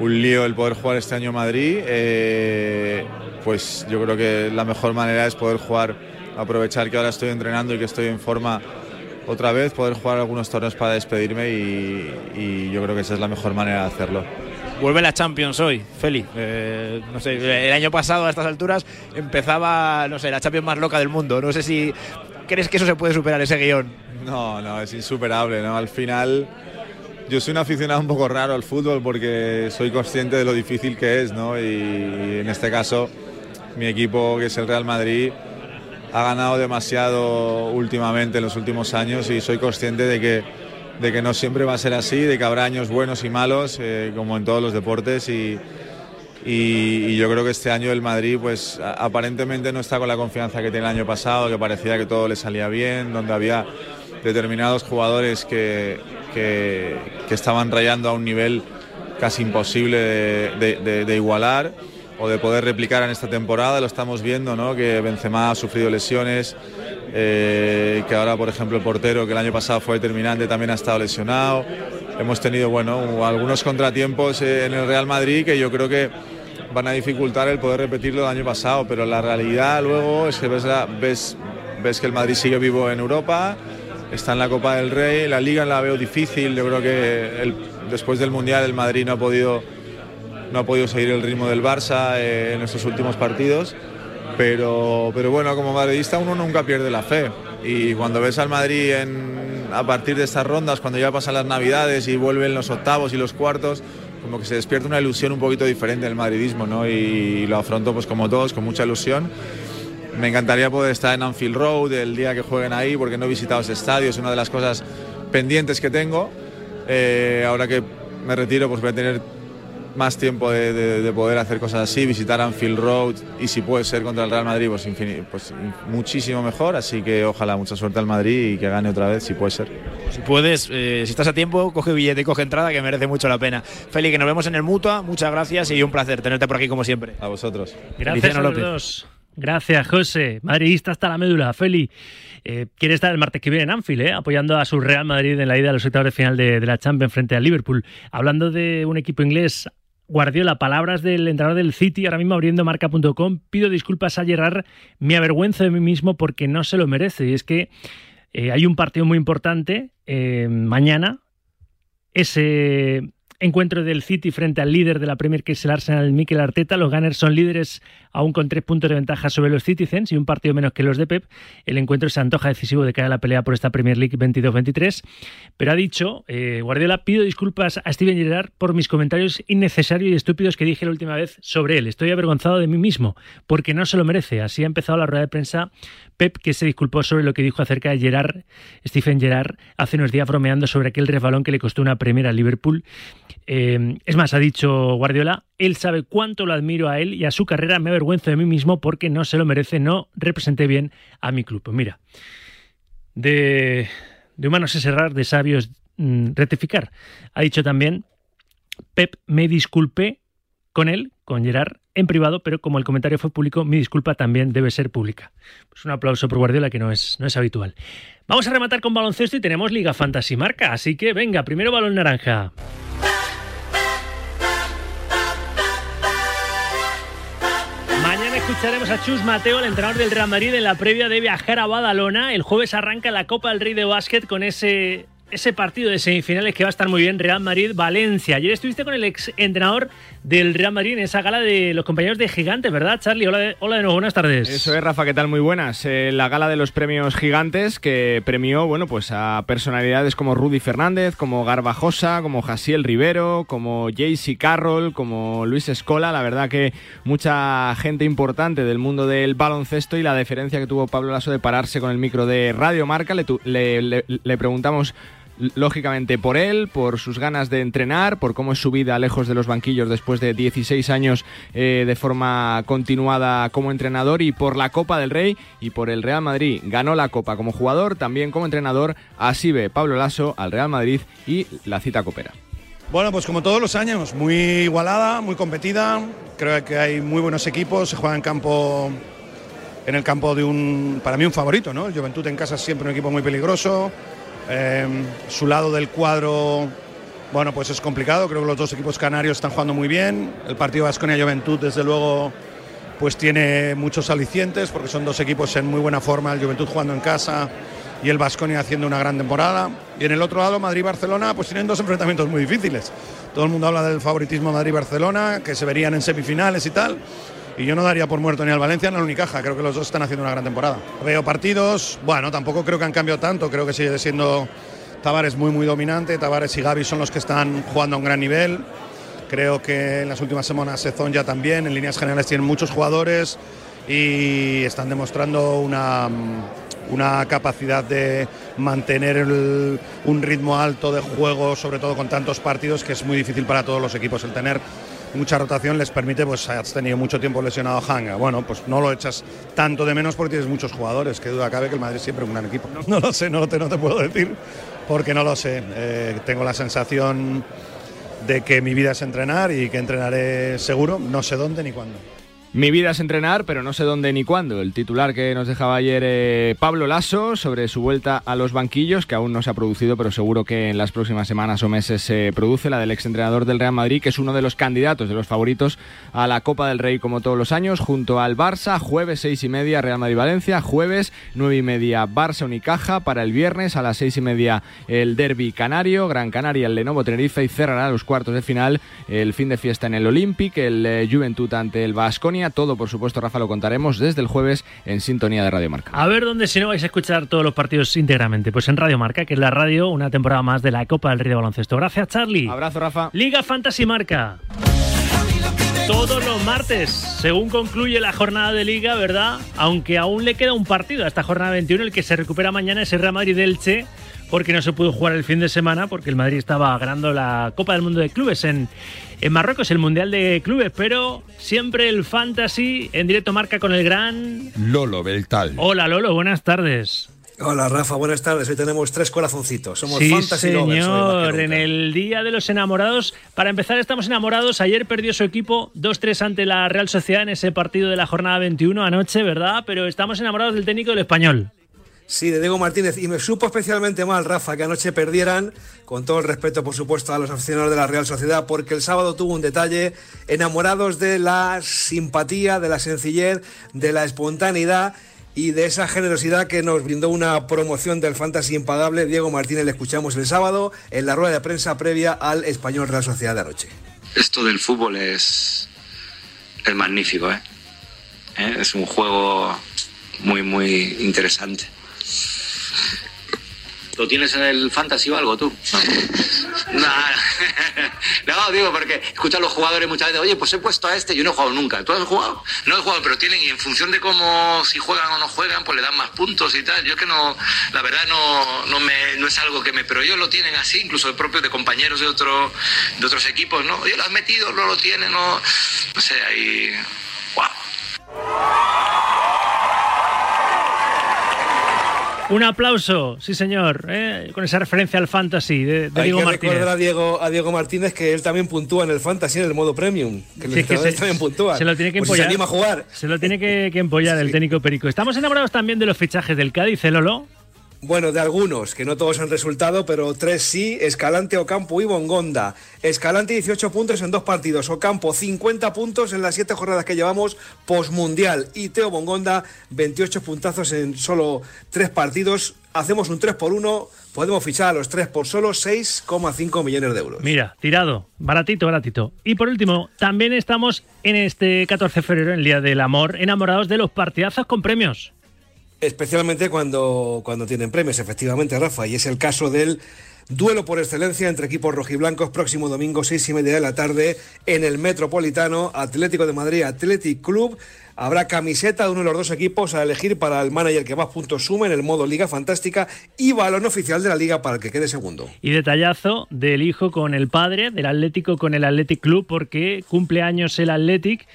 un lío el poder jugar este año Madrid, eh, pues yo creo que la mejor manera es poder jugar, aprovechar que ahora estoy entrenando y que estoy en forma otra vez, poder jugar algunos torneos para despedirme y, y yo creo que esa es la mejor manera de hacerlo. Vuelve la Champions hoy, Feli. Eh, no sé, el año pasado a estas alturas empezaba, no sé, la Champions más loca del mundo. No sé si crees que eso se puede superar, ese guion. No, no, es insuperable, ¿no? Al final, yo soy un aficionado un poco raro al fútbol porque soy consciente de lo difícil que es, ¿no? Y, en este caso, mi equipo, que es el Real Madrid, ha ganado demasiado últimamente en los últimos años y soy consciente de que, de que no siempre va a ser así, de que habrá años buenos y malos, eh, como en todos los deportes. Y, yo creo que este año el Madrid, pues aparentemente no está con la confianza que tenía el año pasado, que parecía que todo le salía bien, donde había determinados jugadores que, que, que estaban rayando a un nivel casi imposible de, de, de, de igualar o de poder replicar en esta temporada. Lo estamos viendo, ¿no? que Benzema ha sufrido lesiones, eh, que ahora, por ejemplo, el portero, que el año pasado fue determinante, también ha estado lesionado. Hemos tenido bueno, algunos contratiempos en el Real Madrid que yo creo que van a dificultar el poder repetirlo del año pasado, pero la realidad luego es que ves, la, ves, ves que el Madrid sigue vivo en Europa, está en la Copa del Rey, la Liga la veo difícil, yo creo que después del Mundial el Madrid no ha podido no ha podido seguir el ritmo del Barça eh, en estos últimos partidos, pero, pero bueno, como madridista uno nunca pierde la fe. Y cuando ves al Madrid a partir de estas rondas, cuando ya pasan las navidades y vuelven los octavos y los cuartos, como que se despierta una ilusión un poquito diferente del madridismo, ¿no? Y, y lo afronto pues como todos, con mucha ilusión. Me encantaría poder estar en Anfield Road el día que jueguen ahí, porque no he visitado ese estadio, es una de las cosas pendientes que tengo. Eh, ahora que me retiro, pues voy a tener más tiempo de, de, de, poder hacer cosas así, visitar Anfield Road y si puede ser contra el Real Madrid, pues, pues, muchísimo mejor. Así que ojalá mucha suerte al Madrid y que gane otra vez, si puede ser. Si puedes, eh, si estás a tiempo, coge billete y coge entrada, que merece mucho la pena. Feli, que nos vemos en el Mutua, muchas gracias y un placer tenerte por aquí como siempre. A vosotros. Gracias a los dos. Gracias, José. Madridista hasta la médula. Feli, eh, quiere estar el martes que viene en Anfield, eh, apoyando a su Real Madrid en la ida a los octavos de final de, la Champions frente al Liverpool. Hablando de un equipo inglés, Guardiola, palabras del entrenador del City, ahora mismo abriendo marca.com. Pido disculpas a Gerard, me avergüenzo de mí mismo porque no se lo merece. Y es que eh, hay un partido muy importante mañana. Ese encuentro del City frente al líder de la Premier, que es el Arsenal, Mikel Arteta. Los Gunners son líderes aún con tres puntos de ventaja sobre los Citizens y un partido menos que los de Pep. El encuentro se antoja decisivo de cara a la pelea por esta Premier League 22-23. Pero ha dicho, eh, Guardiola, pido disculpas a Steven Gerrard por mis comentarios innecesarios y estúpidos que dije la última vez sobre él. Estoy avergonzado de mí mismo porque no se lo merece. Así ha empezado la rueda de prensa Pep, que se disculpó sobre lo que dijo acerca de Gerrard, Stephen Gerrard, hace unos días bromeando sobre aquel resbalón que le costó una primera a Liverpool. Eh, es más, ha dicho Guardiola, él sabe cuánto lo admiro a él y a su carrera, me avergüenzo de mí mismo porque no se lo merece, no representé bien a mi club. Pues mira, de, de humanos es errar, de sabios mm, rectificar. Ha dicho también, Pep, me disculpé con él, con Gerard, en privado, pero como el comentario fue público, mi disculpa también debe ser pública. Pues un aplauso por Guardiola que no es, no es habitual. Vamos a rematar con baloncesto y tenemos Liga Fantasy Marca, así que venga, primero balón naranja. Mañana escucharemos a Chus Mateo, el entrenador del Real Madrid, en la previa de viajar a Badalona. El jueves arranca la Copa del Rey de Básquet con ese ese partido de semifinales que va a estar muy bien, Real Madrid-Valencia. Ayer estuviste con el ex entrenador del Real Madrid en esa gala de los compañeros de Gigantes, ¿verdad, Charlie? Hola de, hola de nuevo, buenas tardes. Eso es, Rafa, ¿qué tal? Muy buenas. Eh, la gala de los premios Gigantes que premió, bueno, pues a personalidades como Rudy Fernández, como Garbajosa, como Jasiel Rivero, como JC Carroll, como Luis Escola. La verdad que mucha gente importante del mundo del baloncesto y la deferencia que tuvo Pablo Lasso de pararse con el micro de Radio Marca. le, le, le, le preguntamos lógicamente por él, por sus ganas de entrenar, por cómo es su vida lejos de los banquillos después de 16 años eh, de forma continuada como entrenador y por la Copa del Rey y por el Real Madrid. Ganó la Copa como jugador, también como entrenador. Así ve Pablo Lasso al Real Madrid y la cita copera. Bueno, pues como todos los años, muy igualada, muy competida. Creo que hay muy buenos equipos. Se juega en campo, en el campo de un, para mí un favorito, ¿no? El Juventud en casa es siempre un equipo muy peligroso. Eh, su lado del cuadro, bueno, pues es complicado. Creo que los dos equipos canarios están jugando muy bien. El partido Vasconia Juventud, desde luego, pues tiene muchos alicientes porque son dos equipos en muy buena forma. El Juventud jugando en casa y el Vasconia haciendo una gran temporada. Y en el otro lado, Madrid-Barcelona, pues tienen dos enfrentamientos muy difíciles. Todo el mundo habla del favoritismo Madrid-Barcelona, que se verían en semifinales y tal. Y yo no daría por muerto ni al Valencia ni al Unicaja. Creo que los dos están haciendo una gran temporada. Veo partidos, bueno, tampoco creo que han cambiado tanto. Creo que sigue siendo Tavares muy, muy dominante. Tavares y Gaby son los que están jugando a un gran nivel. Creo que en las últimas semanas Sezón ya también. En líneas generales tienen muchos jugadores y están demostrando una, una capacidad de mantener un ritmo alto de juego, sobre todo con tantos partidos, que es muy difícil para todos los equipos el tener mucha rotación les permite, pues has tenido mucho tiempo lesionado Hanga. Bueno, pues no lo echas tanto de menos porque tienes muchos jugadores. Que duda cabe que el Madrid siempre es un gran equipo. No, (laughs) no lo sé, no te, no te puedo decir porque no lo sé. Eh, tengo la sensación de que mi vida es entrenar y que entrenaré seguro, no sé dónde ni cuándo. Mi vida es entrenar, pero no sé dónde ni cuándo. El titular que nos dejaba ayer eh, Pablo Lasso sobre su vuelta a los banquillos, que aún no se ha producido, pero seguro que en las próximas semanas o meses se produce, la del exentrenador del Real Madrid, que es uno de los candidatos, de los favoritos a la Copa del Rey como todos los años, junto al Barça, jueves seis y media Real Madrid-Valencia, jueves nueve y media Barça-Unicaja, para el viernes a las seis y media el Derby Canario, Gran Canaria, el Lenovo Tenerife y cerrará los cuartos de final el fin de fiesta en el Olympic, el eh, Juventud ante el Vasconia todo, por supuesto, Rafa, lo contaremos desde el jueves en sintonía de Radio Marca. A ver dónde si no vais a escuchar todos los partidos íntegramente. Pues en Radio Marca, que es la radio, una temporada más de la Copa del Rey de Baloncesto. Gracias, Charlie. Abrazo, Rafa. Liga Fantasy Marca. Todos los martes, según concluye la jornada de liga, ¿verdad? Aunque aún le queda un partido a esta jornada 21, el que se recupera mañana es el Real Madrid-Elche porque no se pudo jugar el fin de semana, porque el Madrid estaba ganando la Copa del Mundo de Clubes en, en Marruecos, el Mundial de Clubes, pero siempre el Fantasy en directo marca con el gran Lolo Beltal. Hola Lolo, buenas tardes. Hola Rafa, buenas tardes. Hoy tenemos tres corazoncitos. Somos sí, fantasy lovers. señor. En el Día de los Enamorados. Para empezar, estamos enamorados. Ayer perdió su equipo 2-3 ante la Real Sociedad en ese partido de la jornada 21 anoche, ¿verdad? Pero estamos enamorados del técnico del español. Sí, de Diego Martínez. Y me supo especialmente mal, Rafa, que anoche perdieran, con todo el respeto, por supuesto, a los aficionados de la Real Sociedad, porque el sábado tuvo un detalle, enamorados de la simpatía, de la sencillez, de la espontaneidad y de esa generosidad que nos brindó una promoción del Fantasy impagable. Diego Martínez le escuchamos el sábado en la rueda de prensa previa al Español Real Sociedad de anoche. Esto del fútbol es, es magnífico, ¿eh? ¿Eh? Es un juego muy, muy interesante. ¿Lo tienes en el fantasy o algo tú? (laughs) No, (laughs) no digo porque escucho a los jugadores muchas veces, oye, pues he puesto a este, yo no he jugado nunca. ¿Tú has jugado? No he jugado, pero tienen, y en función de cómo, si juegan o no juegan, pues le dan más puntos y tal. Yo es que no, la verdad no, no, me, no es algo que me, pero ellos lo tienen así, incluso de propios de compañeros de, otro, de otros equipos, ¿no? Oye, lo has metido, no lo tienen, no, no sé, ahí, wow. Un aplauso, sí señor, ¿eh? con esa referencia al fantasy de, de Hay Diego que Martínez. recordar a Diego, a Diego Martínez que él también puntúa en el fantasy en el modo premium. Que los se- también puntúan. Se lo tiene que Pues si se empollar. anima a jugar. Se lo tiene que, que empollar el técnico Perico. Estamos enamorados también de los fichajes del Cádiz, ¿eh, Lolo? Bueno, de algunos, que no todos han resultado, pero tres sí, Escalante, Ocampo y Bongonda. Escalante 18 puntos en dos partidos, Ocampo 50 puntos en las siete jornadas que llevamos postmundial y Teo Bongonda 28 puntazos en solo tres partidos. Hacemos un 3 por 1, podemos fichar a los tres por solo 6,5 millones de euros. Mira, tirado, baratito, baratito. Y por último, también estamos en este 14 de febrero, en el Día del Amor, enamorados de los partidazos con premios. Especialmente cuando, cuando tienen premios, efectivamente, Rafa. Y es el caso del duelo por excelencia entre equipos rojiblancos próximo domingo, seis y media de la tarde, en el Metropolitano, Atlético de Madrid, Athletic Club. Habrá camiseta de uno de los dos equipos a elegir para el manager que más puntos suma en el modo Liga Fantástica y balón oficial de la Liga para el que quede segundo. Y detallazo del hijo con el padre, del Atlético con el Athletic Club, porque cumple años el Athletic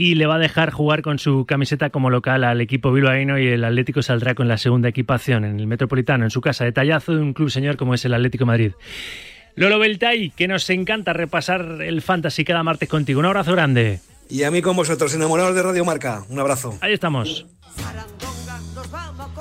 y le va a dejar jugar con su camiseta como local al equipo bilbaíno y el Atlético saldrá con la segunda equipación en el Metropolitano, en su casa. Detallazo de un club señor como es el Atlético de Madrid. Lolo Beltay, que nos encanta repasar el fantasy cada martes contigo. Un abrazo grande. Y a mí con vosotros, enamorados de Radio Marca. Un abrazo. Ahí estamos.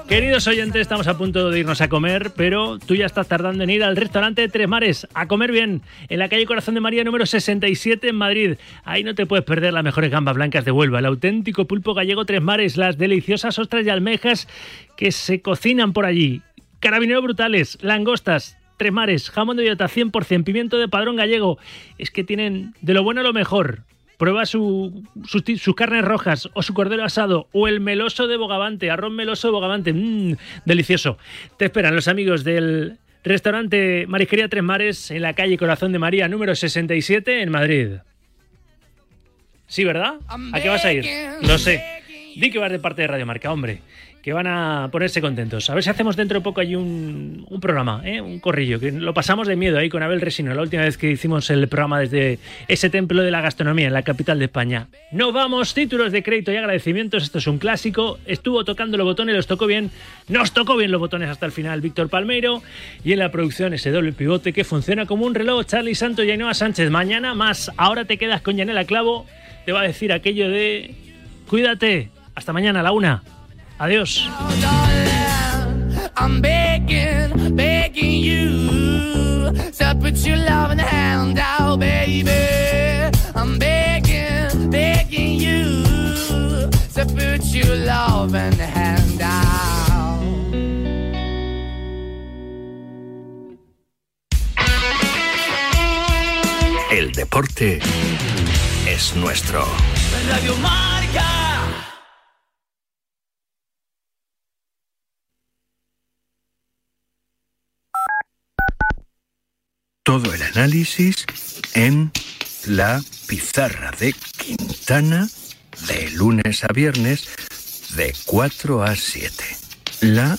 Queridos oyentes, estamos a punto de irnos a comer, pero tú ya estás tardando en ir al restaurante de Tres Mares a comer bien, en la calle Corazón de María número 67 en Madrid. Ahí no te puedes perder las mejores gambas blancas de Huelva, el auténtico pulpo gallego Tres Mares, las deliciosas ostras y almejas que se cocinan por allí. Carabineros brutales, langostas, Tres Mares, jamón de bellota 100%, pimiento de padrón gallego. Es que tienen de lo bueno lo mejor. Prueba su- sus, sus carnes rojas o su cordero asado o el meloso de Bogavante, arroz meloso de Bogavante. Mmm, delicioso. Te esperan los amigos del restaurante Marisquería Tres Mares en la calle Corazón de María número 67 en Madrid. Sí, ¿verdad? ¿A qué vas a ir? Lo sé. Di que vas de parte de Radio Marca, hombre. Que van a ponerse contentos. A ver si hacemos dentro de poco allí un, programa, ¿eh? un corrillo, que lo pasamos de miedo ahí con Abel Resino, la última vez que hicimos el programa desde ese templo de la gastronomía en la capital de España. No vamos, títulos de crédito y agradecimientos, esto es un clásico. Estuvo tocando los botones, los tocó bien, nos tocó bien los botones hasta el final Víctor Palmeiro y en la producción ese doble pivote que funciona como un reloj, Charlie Santos y Ainhoa Sánchez. Mañana más, ahora te quedas con Yanela Clavo, te va a decir aquello de cuídate, hasta mañana a la una. Adiós. I'm begging, begging you to put your love in the hand out, baby. I'm begging, begging you to put your love in the hand out. El deporte es nuestro. Radio Marca. Todo el análisis en la pizarra de Quintana de lunes a viernes de 4 a 7. La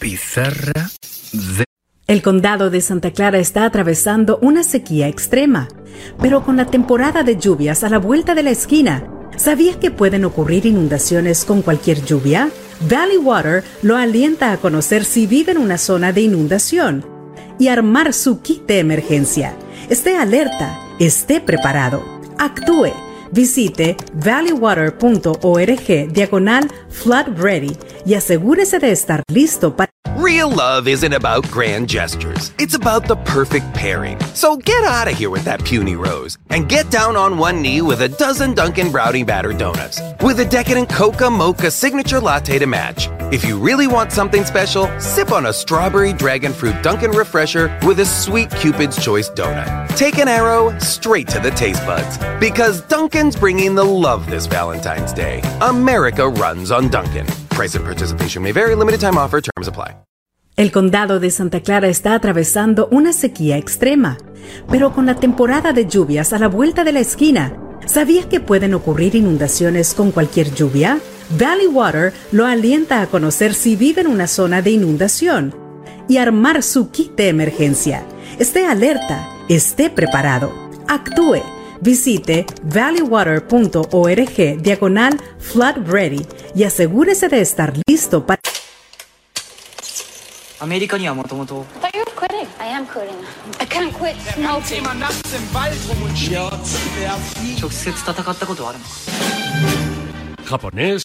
pizarra de... El condado de Santa Clara está atravesando una sequía extrema, pero con la temporada de lluvias a la vuelta de la esquina, ¿sabías que pueden ocurrir inundaciones con cualquier lluvia? Valley Water lo alienta a conocer si vive en una zona de inundación y armar su kit de emergencia. Esté alerta, esté preparado, actúe. Visite valleywater.org diagonal flood ready y asegúrese de estar listo para... Real love isn't about grand gestures. It's about the perfect pairing. So get out of here with that puny rose and get down on one knee with a dozen Dunkin' Brownie Batter Donuts with a decadent Coca Mocha signature latte to match. If you really want something special, sip on a strawberry dragon fruit Dunkin' Refresher with a sweet Cupid's Choice donut. Take an arrow straight to the taste buds because Bringing the love this Valentine's Day. America runs on Dunkin'. Price and participation may vary. Limited time offer. Terms apply. El condado de Santa Clara está atravesando una sequía extrema, pero con la temporada de lluvias a la vuelta de la esquina, ¿sabías que pueden ocurrir inundaciones con cualquier lluvia? Valley Water lo alienta a conocer si vive en una zona de inundación y armar su kit de emergencia. Esté alerta, esté preparado, actúe. Visite valleywater.org diagonal flood ready y asegúrese de estar listo para... America ni amo tomoto. But you're quitting. I am quitting. I can't quit smoking. Japonés.